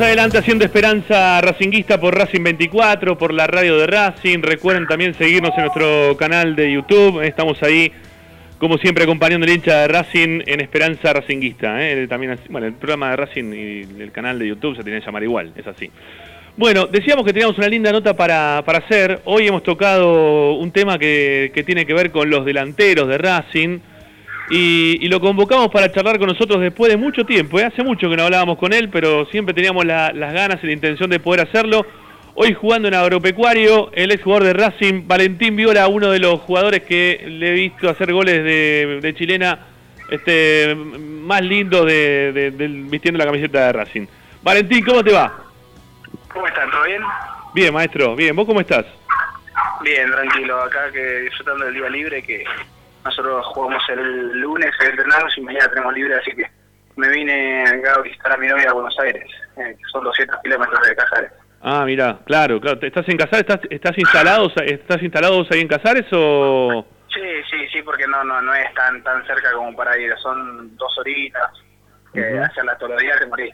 Adelante haciendo esperanza racinguista por Racing 24, por la radio de Racing. Recuerden también seguirnos en nuestro canal de YouTube. Estamos ahí, como siempre, acompañando el hincha de Racing en Esperanza Racinguista. ¿eh? También, bueno, el programa de Racing y el canal de YouTube se tiene que llamar igual, es así. Bueno, decíamos que teníamos una linda nota para, hacer. Hoy hemos tocado un tema que tiene que ver con los delanteros de Racing y, lo convocamos para charlar con nosotros después de mucho tiempo. ¿eh? Hace mucho que no hablábamos con él, pero siempre teníamos las ganas y la intención de poder hacerlo. Hoy jugando en Agropecuario, el ex jugador de Racing, Valentín Viola, uno de los jugadores que le he visto hacer goles de, chilena este, más lindo de, vistiendo la camiseta de Racing. Valentín, ¿cómo te va? ¿Cómo estás? ¿Todo bien? Bien, maestro, bien. ¿Vos cómo estás? Bien, tranquilo. Acá que disfrutando del día libre que nosotros jugamos el lunes, entrenamos y mañana tenemos libre, así que me vine acá a visitar a mi novia a Buenos Aires, eh, que son 200 kilómetros de Casares. Ah, mira, claro, claro. ¿Estás en Casares? ¿Estás, estás, instalado, ¿Estás instalados ahí en Casares o...? Sí, sí, sí, porque no no no es tan tan cerca como para ir. Son dos horitas, que hacerla todos los días te morís.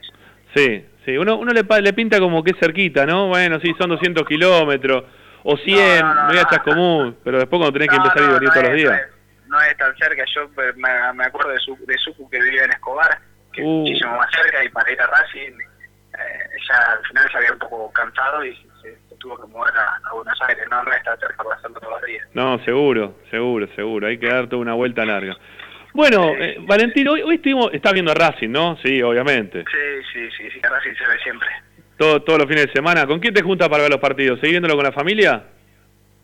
Sí, sí. Uno, uno le, le pinta como que es cerquita, ¿no? Bueno, sí, son 200 kilómetros o 100, no, no, no, común, pero después cuando tenés que empezar a ir todos los días no es tan cerca. Yo me, acuerdo de, su, de Suku que vivía en Escobar, que es uh. muchísimo más cerca, y para ir a Racing, eh, ya al final se había un poco cansado y se, tuvo que mover a, Buenos Aires. No, no está cerca para hacerlo todos los días. No, seguro, seguro, seguro. Hay que dar toda una vuelta larga. Bueno, eh, Valentín, hoy, hoy estuvimos, estás viendo a Racing, ¿no? Sí, obviamente. Sí, sí, sí, sí, a Racing se ve siempre. Todo, todos los fines de semana. ¿Con quién te juntas para ver los partidos? ¿Seguís viéndolo con la familia?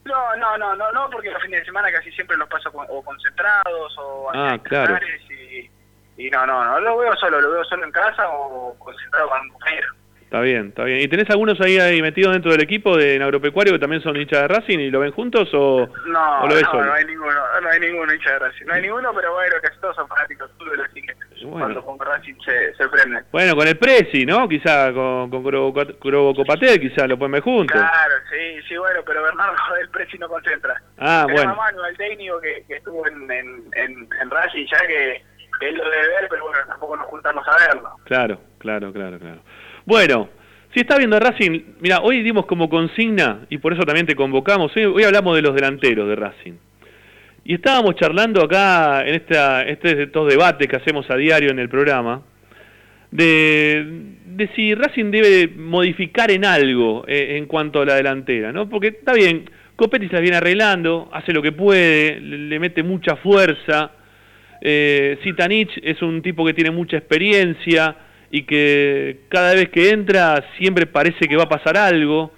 No, no, no, no, no, porque los fines de semana casi siempre los paso o concentrados o ah, claro. y, y no, no, no, lo veo solo, lo veo solo en casa o concentrado con un compañero. Está bien, está bien. ¿Y tenés algunos ahí, ahí metidos dentro del equipo de Agropecuario que también son hinchas de Racing y lo ven juntos o, no, lo ves no, No, hay ninguno, no hay ninguno hincha de Racing. No hay ninguno, pero bueno, casi todos son fanáticos de así que bueno. cuando con Racing se, se prende. Bueno, con el Prezi, ¿no? Quizá con, con Grobo Copatel, quizá lo pueden ver juntos. Claro, sí, sí, bueno, pero Bernardo el Prezi no concentra. Ah, bueno. Manu, el técnico que, que estuvo en, en, en, en Racing ya que él lo debe ver, pero bueno, tampoco nos juntamos a verlo. Claro, claro, claro, claro. Bueno, si está viendo Racing, mira, hoy dimos como consigna, y por eso también te convocamos, hoy, hablamos de los delanteros de Racing. Y estábamos charlando acá en esta, este, estos debates que hacemos a diario en el programa, de, de si Racing debe modificar en algo eh, en cuanto a la delantera, ¿no? Porque está bien, Copetti se la viene arreglando, hace lo que puede, le, mete mucha fuerza, eh, Zitanich es un tipo que tiene mucha experiencia, y que cada vez que entra siempre parece que va a pasar algo.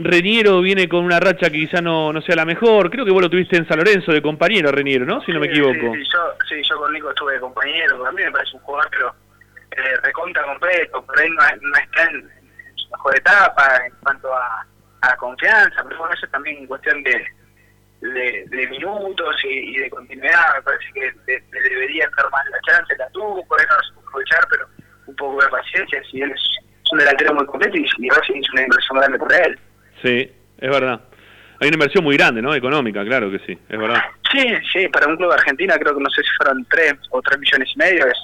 Reniero viene con una racha que quizá no, no sea la mejor. Creo que vos lo tuviste en San Lorenzo de compañero, Reniero, ¿no? Si no me equivoco. Sí, yo, sí, yo con Nico estuve de compañero. A mí me parece un jugador, pero eh, recontra completo. Por ahí no, está en, su mejor etapa en cuanto a, a confianza. Pero bueno, eso también en cuestión de, de, minutos y, de continuidad. Me parece que le, debería dar más la chance. La tuvo, por eso no se pudo aprovechar, pero un poco de paciencia, si él es un delantero muy completo y, y Racing hizo una inversión grande por él. Sí, es verdad. Hay una inversión muy grande, ¿no? Económica, claro que sí, es verdad. Sí, sí, para un club de Argentina creo que no sé si fueron 3 o 3 millones y medio, es,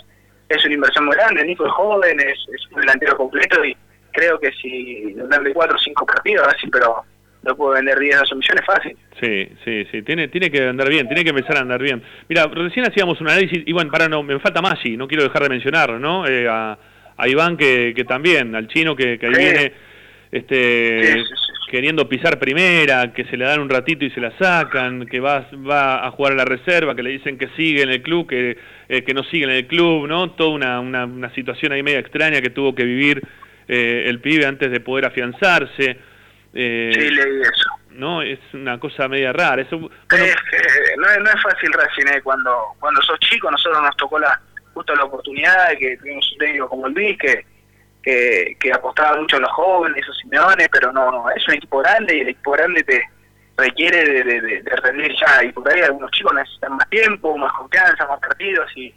es una inversión muy grande, Nico es joven, es, es un delantero completo y creo que si darle 4 o 5 partidos, así, pero lo puedo vender 10 o 12 millones fácil. Sí, sí, sí, tiene, tiene que andar bien, tiene que empezar a andar bien. Mira, recién hacíamos un análisis, y bueno, para no, me falta Maggi, no quiero dejar de mencionarlo, ¿no? Eh, a, a, Iván que, que también, al chino que, que ahí viene, este, queriendo pisar primera, que se le dan un ratito y se la sacan, que va, va a jugar a la reserva, que le dicen que sigue en el club, que, eh, que no sigue en el club, ¿no? Toda una, una, una situación ahí media extraña que tuvo que vivir eh, el pibe antes de poder afianzarse. Eh, sí, leí eso. ¿no? Es una cosa media rara. Eso, no, es, no es fácil Racing, cuando, cuando sos chico, nosotros nos tocó la justo la oportunidad de que tuvimos un técnico como el Luis, que, que, apostaba mucho a los jóvenes, esos Simeones, pero no, no, es un equipo grande y el equipo grande te requiere de, de, rendir ya, y por ahí algunos chicos necesitan más tiempo, más confianza, más partidos, y,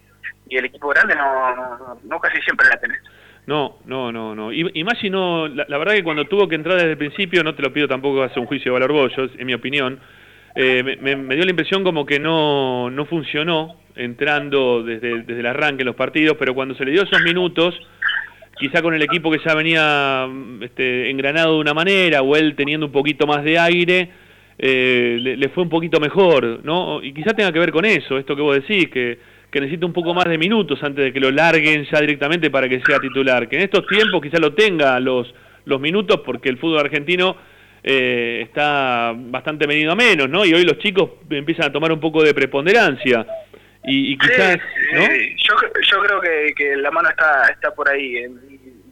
el equipo grande no, no, casi siempre la tenés. No, no, no, no. Y, más si no, la, verdad que cuando tuvo que entrar desde el principio, no te lo pido tampoco hacer un juicio de valor bollos, en mi opinión, eh, me, me, dio la impresión como que no, no funcionó entrando desde, desde el arranque en los partidos, pero cuando se le dio esos minutos, quizá con el equipo que ya venía este, engranado de una manera, o él teniendo un poquito más de aire, eh, le, fue un poquito mejor, ¿no? Y quizá tenga que ver con eso, esto que vos decís, que que necesita un poco más de minutos antes de que lo larguen ya directamente para que sea titular. Que en estos tiempos quizá lo tenga los, los minutos porque el fútbol argentino eh, está bastante medido a menos, ¿no? Y hoy los chicos empiezan a tomar un poco de preponderancia. Y, y quizás, ¿no? yo, yo creo que, que, la mano está está por ahí. En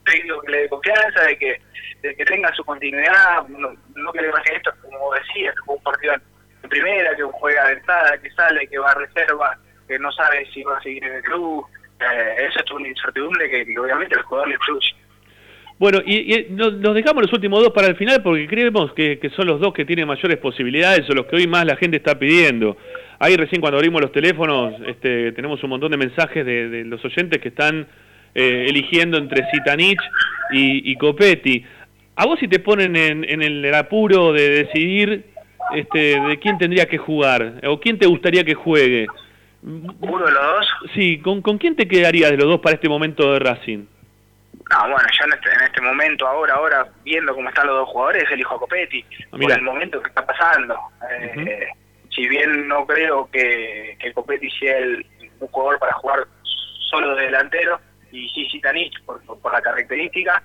técnico que le dé confianza, de que, de que tenga su continuidad, no, que le pase esto, como decías, como un partido en primera, que juega de entrada, que sale, que va a reserva que no sabe si va a seguir en el club. Eh, esa es una incertidumbre que, obviamente el jugador le influye. Bueno, y, nos, dejamos los últimos dos para el final porque creemos que, son los dos que tienen mayores posibilidades o los que hoy más la gente está pidiendo. Ahí recién cuando abrimos los teléfonos este, tenemos un montón de mensajes de, los oyentes que están eh, eligiendo entre Zitanich y, y, Copetti. A vos si te ponen en, en el apuro de decidir este, de quién tendría que jugar o quién te gustaría que juegue, ¿Uno de los dos? Sí, ¿con, ¿con quién te quedarías de los dos para este momento de Racing? No, bueno, ya en este, en este momento, ahora, ahora, viendo cómo están los dos jugadores, elijo a Copetti, ah, por el momento que está pasando. Eh, si bien no creo que, que Copetti sea el, un jugador para jugar solo de delantero, y sí Zitanich por, por, la característica,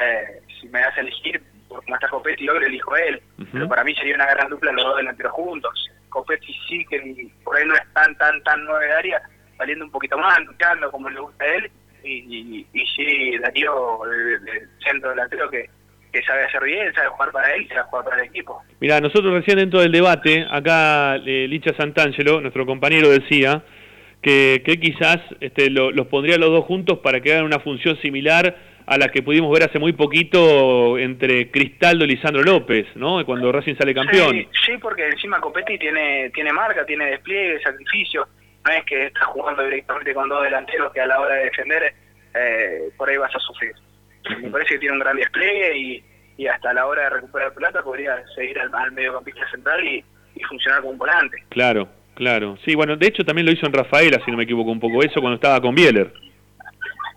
eh, si me das a elegir, por cómo está Copetti, yo elijo él. Pero para mí sería una gran dupla los dos delanteros juntos. Copetti sí que por ahí no es tan, tan, tan novedaria, saliendo un poquito más, luchando como le gusta a él, y, y, sí, Darío, el, centro delantero que, que sabe hacer bien, sabe jugar para él sabe jugar para el equipo. Mira, nosotros recién dentro del debate, acá eh, Licha Santangelo, nuestro compañero, decía que, que quizás este, los pondría los dos juntos para que hagan una función similar a la que pudimos ver hace muy poquito entre Cristaldo y Lisandro López, ¿no? Cuando Racing sale campeón. Sí, porque encima Copetti tiene, tiene marca, tiene despliegue, sacrificio. No es que está jugando directamente con dos delanteros que a la hora de defender eh, por ahí vas a sufrir. Me parece que tiene un gran despliegue y, y hasta la hora de recuperar plata podría seguir al, al mediocampista central y, y funcionar como un volante. Claro, claro. Sí, bueno, de hecho también lo hizo en Rafaela, si no me equivoco un poco eso, cuando estaba con Bieler.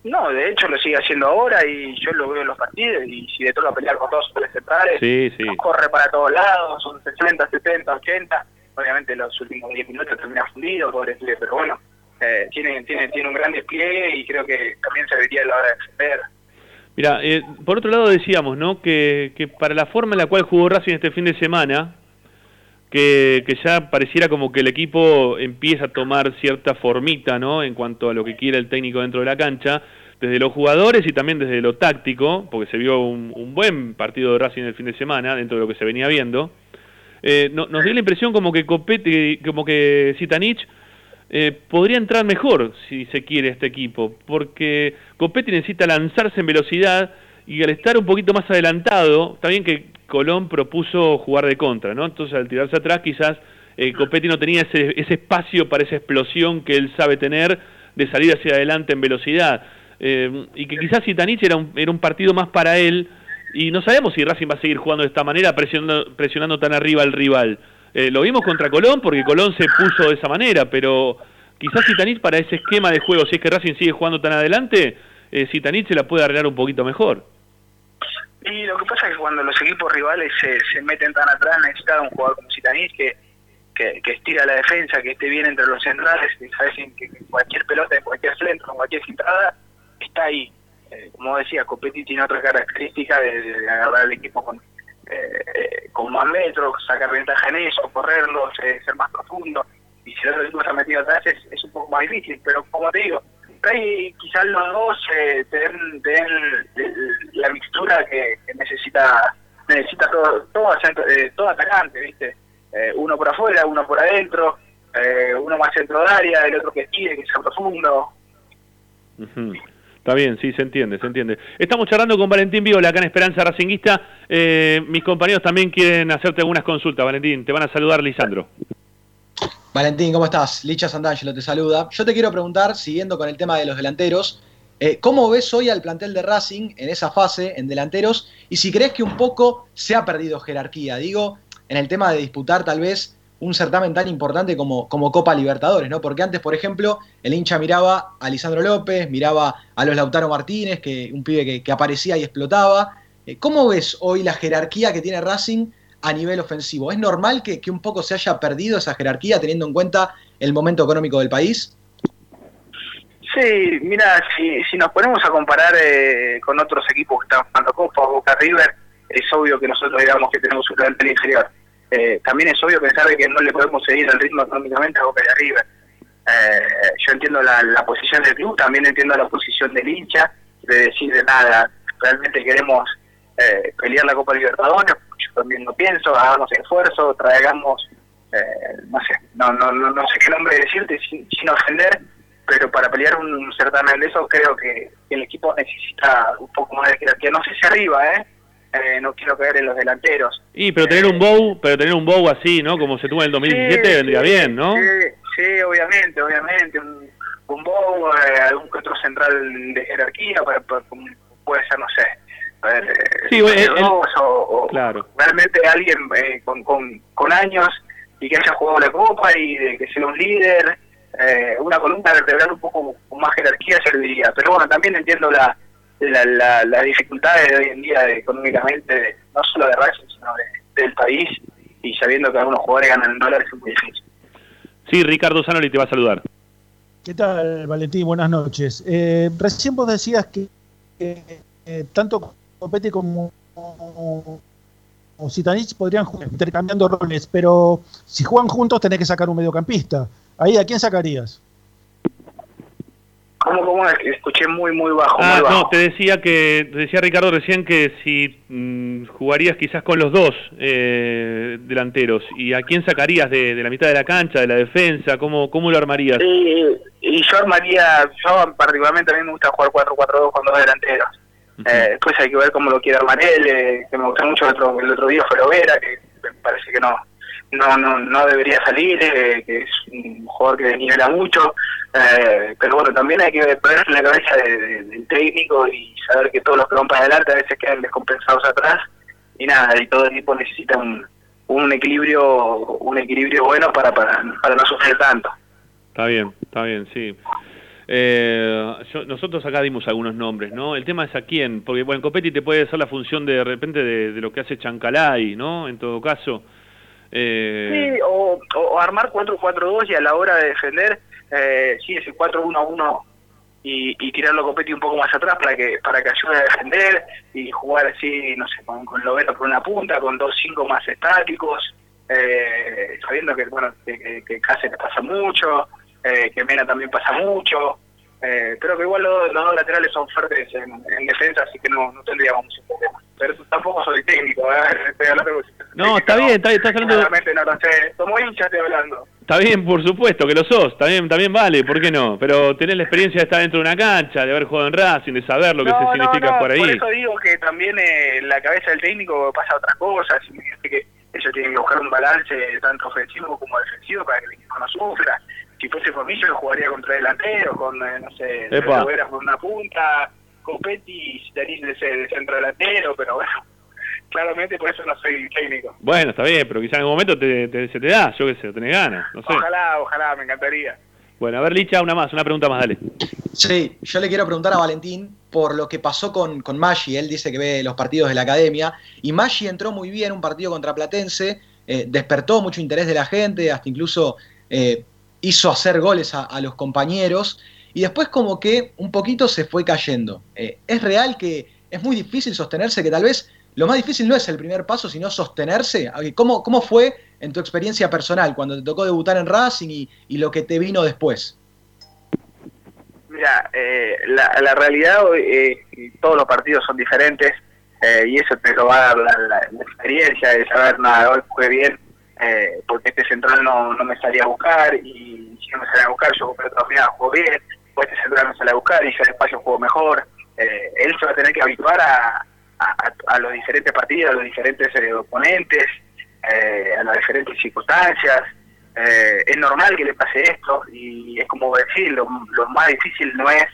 No, de hecho lo sigue haciendo ahora y yo lo veo en los partidos y si le toca pelear con todos los centrales, sí, sí. corre para todos lados, son 60, 70, 80, obviamente los últimos 10 minutos termina fundido, pobre pero bueno, eh, tiene, tiene, tiene un gran despliegue y creo que también se debería a la hora de defender. Mira, eh, por otro lado decíamos, ¿no? Que, que para la forma en la cual jugó Racing este fin de semana, que, que, ya pareciera como que el equipo empieza a tomar cierta formita, ¿no? En cuanto a lo que quiere el técnico dentro de la cancha, desde los jugadores y también desde lo táctico, porque se vio un, buen partido de Racing el fin de semana, dentro de lo que se venía viendo. Eh, nos dio la impresión como que Copete, como que eh, podría entrar mejor si se quiere este equipo, porque Copetti necesita lanzarse en velocidad y al estar un poquito más adelantado, está bien que Colón propuso jugar de contra, ¿no? Entonces al tirarse atrás quizás eh, Copetti no tenía ese, ese espacio para esa explosión que él sabe tener de salir hacia adelante en velocidad. Eh, y que quizás Zitanich era un, era un partido más para él y no sabemos si Racing va a seguir jugando de esta manera presionando, presionando tan arriba al rival. Eh, lo vimos contra Colón porque Colón se puso de esa manera, pero quizás Zitanich para ese esquema de juego, si es que Racing sigue jugando tan adelante, eh, se la puede arreglar un poquito mejor. Y lo que pasa es que cuando los equipos rivales se, se meten tan atrás, necesita un jugador como Zitanich que, que, estira la defensa, que esté bien entre los centrales, que sabes que cualquier pelota, en cualquier centro, en cualquier entrada, está ahí. Eh, como decía, Copetti tiene otra característica de, agarrar al equipo con eh, con más metros, sacar ventaja en eso, correrlos, eh, ser más profundo. Y si el otro equipo está metido atrás es, un poco más difícil, pero como te digo, ahí quizás los dos eh, den, la mixtura que, necesita necesita todo todo, eh, todo atacante, ¿viste? Eh, uno por afuera, uno por adentro, eh, uno más centro de área, el otro que tire, que sea profundo. Está bien, sí, se entiende, se entiende. Estamos charlando con Valentín Viola acá en Esperanza Racinguista. mis compañeros también quieren hacerte algunas consultas, Valentín. Te van a saludar, Lisandro. Valentín, ¿cómo estás? Licha Santangelo te saluda. Yo te quiero preguntar, siguiendo con el tema de los delanteros, eh, ¿cómo ves hoy al plantel de Racing en esa fase, en delanteros? Y si crees que un poco se ha perdido jerarquía, digo, en el tema de disputar tal vez un certamen tan importante como, como Copa Libertadores, ¿no? Porque antes, por ejemplo, el hincha miraba a Lisandro López, miraba a los Lautaro Martínez, que un pibe que, aparecía y explotaba. Eh, ¿Cómo ves hoy la jerarquía que tiene Racing a nivel ofensivo. ¿Es normal que, un poco se haya perdido esa jerarquía teniendo en cuenta el momento económico del país? Sí, mira, si, si nos ponemos a comparar eh, con otros equipos que están jugando Copa, Boca River, es obvio que nosotros digamos que tenemos un plantel inferior. Eh, también es obvio pensar que no le podemos seguir el ritmo económicamente a Boca a River. Eh, yo entiendo la, la, posición del club, también entiendo la posición del hincha, de decir de nada, realmente queremos pelear la Copa Libertadores, también lo pienso, hagamos esfuerzo, traigamos, eh, no sé, no, no, no, sé qué nombre decirte sin, ofender, pero para pelear un certamen de eso creo que, el equipo necesita un poco más de jerarquía, no sé si arriba, ¿eh? ¿Eh? no quiero caer en los delanteros. Y pero tener un bow, pero tener un bow así, ¿no? Como se tuvo en el 2017 vendría bien, ¿no? Sí, sí, obviamente, obviamente, un, un bow, eh, algún otro central de jerarquía, puede ser, no sé, sí, o, claro. realmente alguien eh, con, con, años y que haya jugado la Copa y de que sea un líder, eh, una columna vertebral un poco con más jerarquía serviría. Pero bueno, también entiendo la, la, las dificultades de hoy en día económicamente, no solo de Racing, sino del país, y sabiendo que algunos jugadores ganan en dólares es muy difícil. Sí, Ricardo Sanoli te va a saludar. ¿Qué tal, Valentín? Buenas noches. Eh, recién vos decías que tanto Copetti como, o Zitanich podrían jugar intercambiando roles, pero si juegan juntos tenés que sacar un mediocampista. Ahí, ¿a quién sacarías? ¿Cómo, cómo? Escuché muy, muy bajo. Ah, muy bajo. no, te decía que, te decía Ricardo recién que si mm, jugarías quizás con los dos eh, delanteros, ¿y a quién sacarías de, la mitad de la cancha, de la defensa? ¿Cómo, cómo lo armarías? y yo armaría, yo particularmente a mí me gusta jugar 4-4-2 con dos delanteros. Eh, después hay que ver cómo lo quiere armar él, eh, que me gustó mucho el otro, el otro día fue Lovera, que me parece que no no no, no debería salir, eh, que es un jugador que desnivela mucho, pero bueno, también hay que ponerse en la cabeza del técnico y saber que todos los que van para adelante a veces quedan descompensados atrás y nada, y todo el equipo necesita un, un equilibrio un equilibrio bueno para, para, para no sufrir tanto. Está bien, está bien, sí. Eh, nosotros acá dimos algunos nombres, ¿no? El tema es a quién, porque bueno, Copetti te puede hacer la función de, repente de, lo que hace Chancalay, ¿no? En todo caso. Eh... Sí, o, armar 4-4-2 y a la hora de defender, eh, sí, ese 4-1-1 y, y tirarlo a Copetti un poco más atrás para que para que ayude a defender y jugar así, no sé, con, con por una punta, con 2-5 más estáticos, eh, sabiendo que, bueno, que, que, Cáceres pasa mucho eh, que Mena también pasa mucho, eh, pero que igual los, dos laterales son fuertes en, defensa, así que no, no tendríamos mucho problema. Pero tampoco soy técnico, ¿eh? estoy hablando No, está bien, está, estás hablando... No lo sé, como hincha estoy hablando. Está bien, por supuesto, que lo sos, también, también vale, ¿por qué no? Pero tenés la experiencia de estar dentro de una cancha, de haber jugado en Racing, de saber lo que se significa por ahí. Por eso digo que también eh, la cabeza del técnico pasa otras cosas, y que ellos tienen que buscar un balance tanto ofensivo como defensivo para que el equipo no sufra si fuese por mí, yo jugaría contra delantero, con, eh, no sé, por una punta, con Petty de, centro delantero, pero bueno, claramente por eso no soy técnico. Bueno, está bien, pero quizá en algún momento te, se te da, yo qué sé, tenés ganas, no sé. Ojalá, ojalá, me encantaría. Bueno, a ver, Licha, una más, una pregunta más, dale. Sí, yo le quiero preguntar a Valentín por lo que pasó con, con Maggi. Él dice que ve los partidos de la academia. Y Maggi entró muy bien un partido contra Platense, eh, despertó mucho interés de la gente, hasta incluso eh, hizo hacer goles a, los compañeros y después como que un poquito se fue cayendo. Eh, es real que es muy difícil sostenerse, que tal vez lo más difícil no es el primer paso, sino sostenerse. ¿Cómo, cómo fue en tu experiencia personal cuando te tocó debutar en Racing y, y lo que te vino después? Mira, eh, la, realidad hoy, eh, todos los partidos son diferentes eh, y eso te lo va a dar la, experiencia de saber, nada, hoy fue bien porque este central no, no me salía a buscar y si no me salía a buscar yo compré otra juego bien, o este central me salía a buscar y yo despacio juego mejor. él se va a tener que habituar a, a, los diferentes partidos, a los diferentes oponentes, a las diferentes circunstancias. Eh, es normal que le pase esto y es como decir, lo, más difícil no es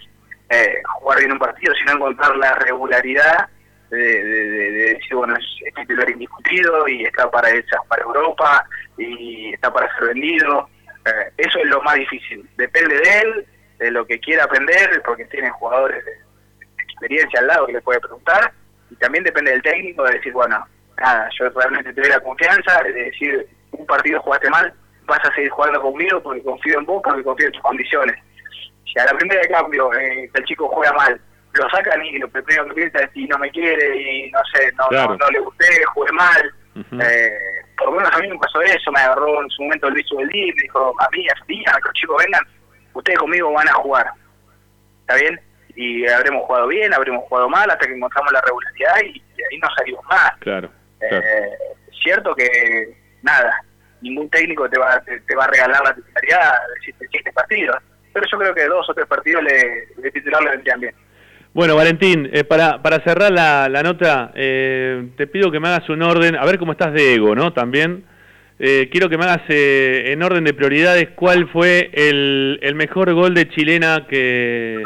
eh, jugar bien un partido, sino encontrar la regularidad de, decir, bueno, es, titular indiscutido y está para para Europa y está para ser vendido. Eh, eso es lo más difícil. Depende de él, de lo que quiera aprender, porque tiene jugadores de, experiencia al lado que le puede preguntar, y también depende del técnico de decir, bueno, nada, yo realmente te doy la confianza, de decir, un partido jugaste mal, vas a seguir jugando conmigo porque confío en vos, porque confío en tus condiciones. Si a la primera de cambio eh, el chico juega mal, lo sacan y lo primero que piensa es si no me quiere y no sé, no, no, le gusté, jugué mal. eh, por lo menos a mí me pasó eso, me agarró en su momento Luis Ubeldí, me dijo, a mí, a mí, a que los chicos vengan, ustedes conmigo van a jugar. ¿Está bien? Y habremos jugado bien, habremos jugado mal hasta que encontramos la regularidad y, ahí no salimos más. Claro. Eh, cierto que, nada, ningún técnico te va, te, va a regalar la titularidad de siete partidos. Pero yo creo que dos o tres partidos le, de titular le vendrían bien. Bueno, Valentín, eh, para, para cerrar la, la nota, eh, te pido que me hagas un orden, a ver cómo estás de ego, ¿no? También. Eh, quiero que me hagas en orden de prioridades cuál fue el, el mejor gol de chilena que,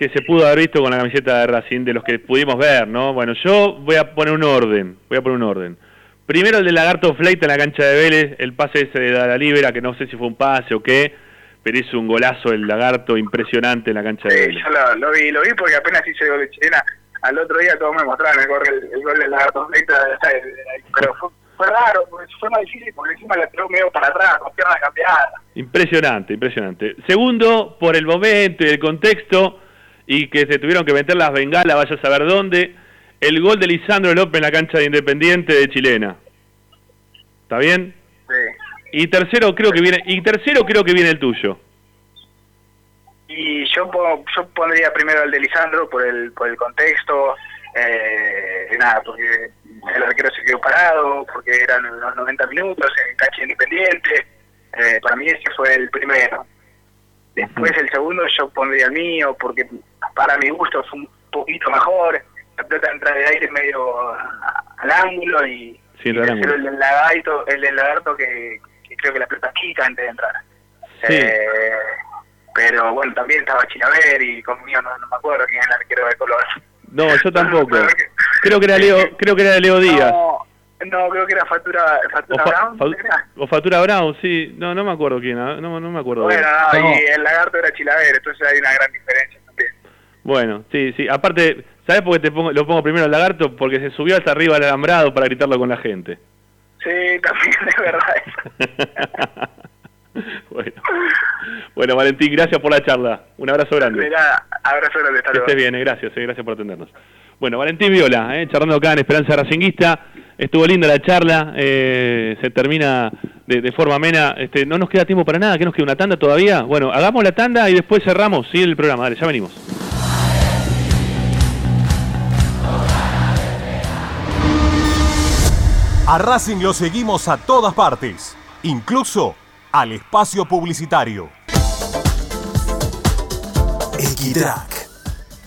que se pudo haber visto con la camiseta de Racing, de los que pudimos ver, ¿no? Bueno, yo voy a poner un orden, voy a poner un orden. Primero el de Lagarto Fleita en la cancha de Vélez, el pase ese de la libera, que no sé si fue un pase o qué, pero hizo un golazo el Lagarto impresionante en la cancha de Vélez. Yo lo, vi, lo vi porque apenas hice gol de chilena. Al otro día todos me mostraron el gol, el, gol del Lagarto Fleita, pero fue, fue raro, fue más difícil porque encima la tiró medio para atrás, con piernas cambiadas. Impresionante, impresionante. Segundo, por el momento y el contexto, y que se tuvieron que meter las bengalas, vaya a saber dónde el gol de Lisandro López en la cancha de Independiente de Chilena. ¿Está bien? Sí. Y tercero creo que viene y tercero creo que viene el tuyo. Y yo yo pondría primero el de Lisandro por el por el contexto, eh, nada, porque el arquero se quedó parado, porque eran los 90 minutos en cancha independiente. Eh, para mí ese fue el primero. Después el segundo yo pondría el mío, porque para mi gusto fue un poquito mejor la pelota entra de aire medio al ángulo y, el, el, lagarto, el, lagarto que, creo que la pelota chica antes de entrar. Eh, pero bueno, también estaba Chinaver y conmigo no, no me acuerdo quién era el arquero de color. No, yo tampoco. creo que era Leo, creo que era Leo Díaz. No, creo que era Fatura, Fatura Brown. o Fatura Brown, sí. No, no me acuerdo quién, no, no me acuerdo. Bueno, y el lagarto era Chilaver, entonces hay una gran diferencia también. Bueno, sí, sí. Aparte, ¿sabes por qué te pongo, lo pongo primero al lagarto? Porque se subió hasta arriba al alambrado para gritarlo con la gente. Sí, también es verdad bueno. bueno, Valentín, gracias por la charla. Un abrazo grande. Mira, abrazo grande. Que estés bien, eh, gracias, eh, gracias por atendernos. Bueno, Valentín Viola, eh, charlando acá en Esperanza Racinguista. Estuvo linda la charla, eh, se termina de, de, forma amena. Este, no nos queda tiempo para nada, ¿qué nos queda? ¿Una tanda todavía? Bueno, hagamos la tanda y después cerramos, sí, el programa. Dale, ya venimos. A Racing lo seguimos a todas partes, incluso al espacio publicitario. Equitrack,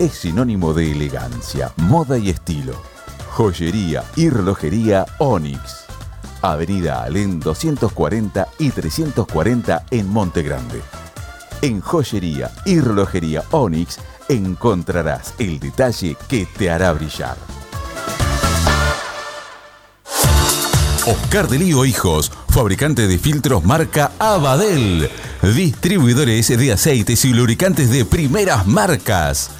es sinónimo de elegancia, moda y estilo. Joyería y relojería Onyx. Avenida Alén 240 y 340 en Monte Grande. En joyería y relojería Onyx encontrarás el detalle que te hará brillar. Oscar de Lío Hijos, fabricante de filtros marca Abadel. Distribuidores de aceites y lubricantes de primeras marcas.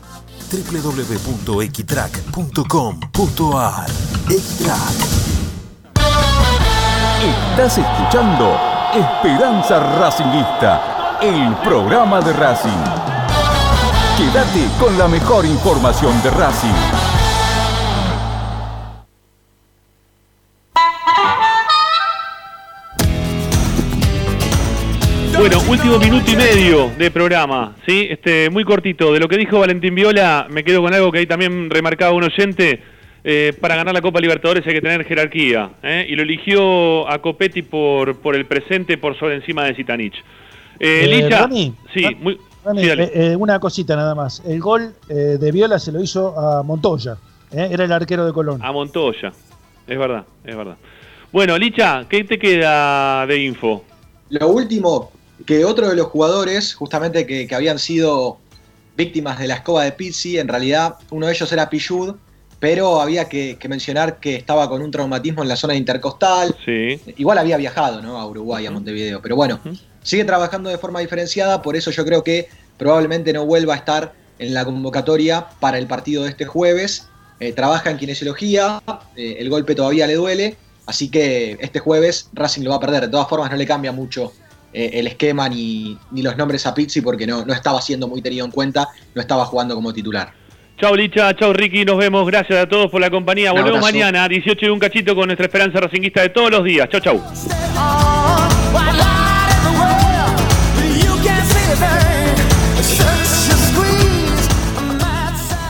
www.equitrack.com.ar Equitrack. Estás escuchando Esperanza Racingista, el programa de Racing. Quédate con la mejor información de Racing. Bueno, último minuto y medio de programa, ¿sí? Este, muy cortito. De lo que dijo Valentín Viola, me quedo con algo que ahí también remarcaba un oyente. Eh, para ganar la Copa Libertadores hay que tener jerarquía, ¿eh? y lo eligió a Copetti por, por el presente, por sobre encima de Zitanich. Eh, Licha, sí, muy, una cosita nada más. El gol de Viola se lo hizo a Montoya, era el arquero de Colón. A Montoya, es verdad, es verdad. Bueno, Licha, ¿qué te queda de info? Lo último, que otro de los jugadores, justamente que, habían sido víctimas de la escoba de Pizzi, en realidad uno de ellos era Pichud, pero había que, mencionar que estaba con un traumatismo en la zona intercostal. Igual había viajado ¿no? a Uruguay, a Montevideo, pero bueno, sigue trabajando de forma diferenciada, por eso yo creo que probablemente no vuelva a estar en la convocatoria para el partido de este jueves. Eh, trabaja en kinesiología, eh, el golpe todavía le duele, así que este jueves Racing lo va a perder. De todas formas, no le cambia mucho eh, el esquema ni, los nombres a Pizzi porque no, no estaba siendo muy tenido en cuenta, no estaba jugando como titular. Chau Licha, chau Ricky, nos vemos, gracias a todos por la compañía. Volvemos mañana, 18 y un cachito con nuestra esperanza racinguista de todos los días. Chau, chau.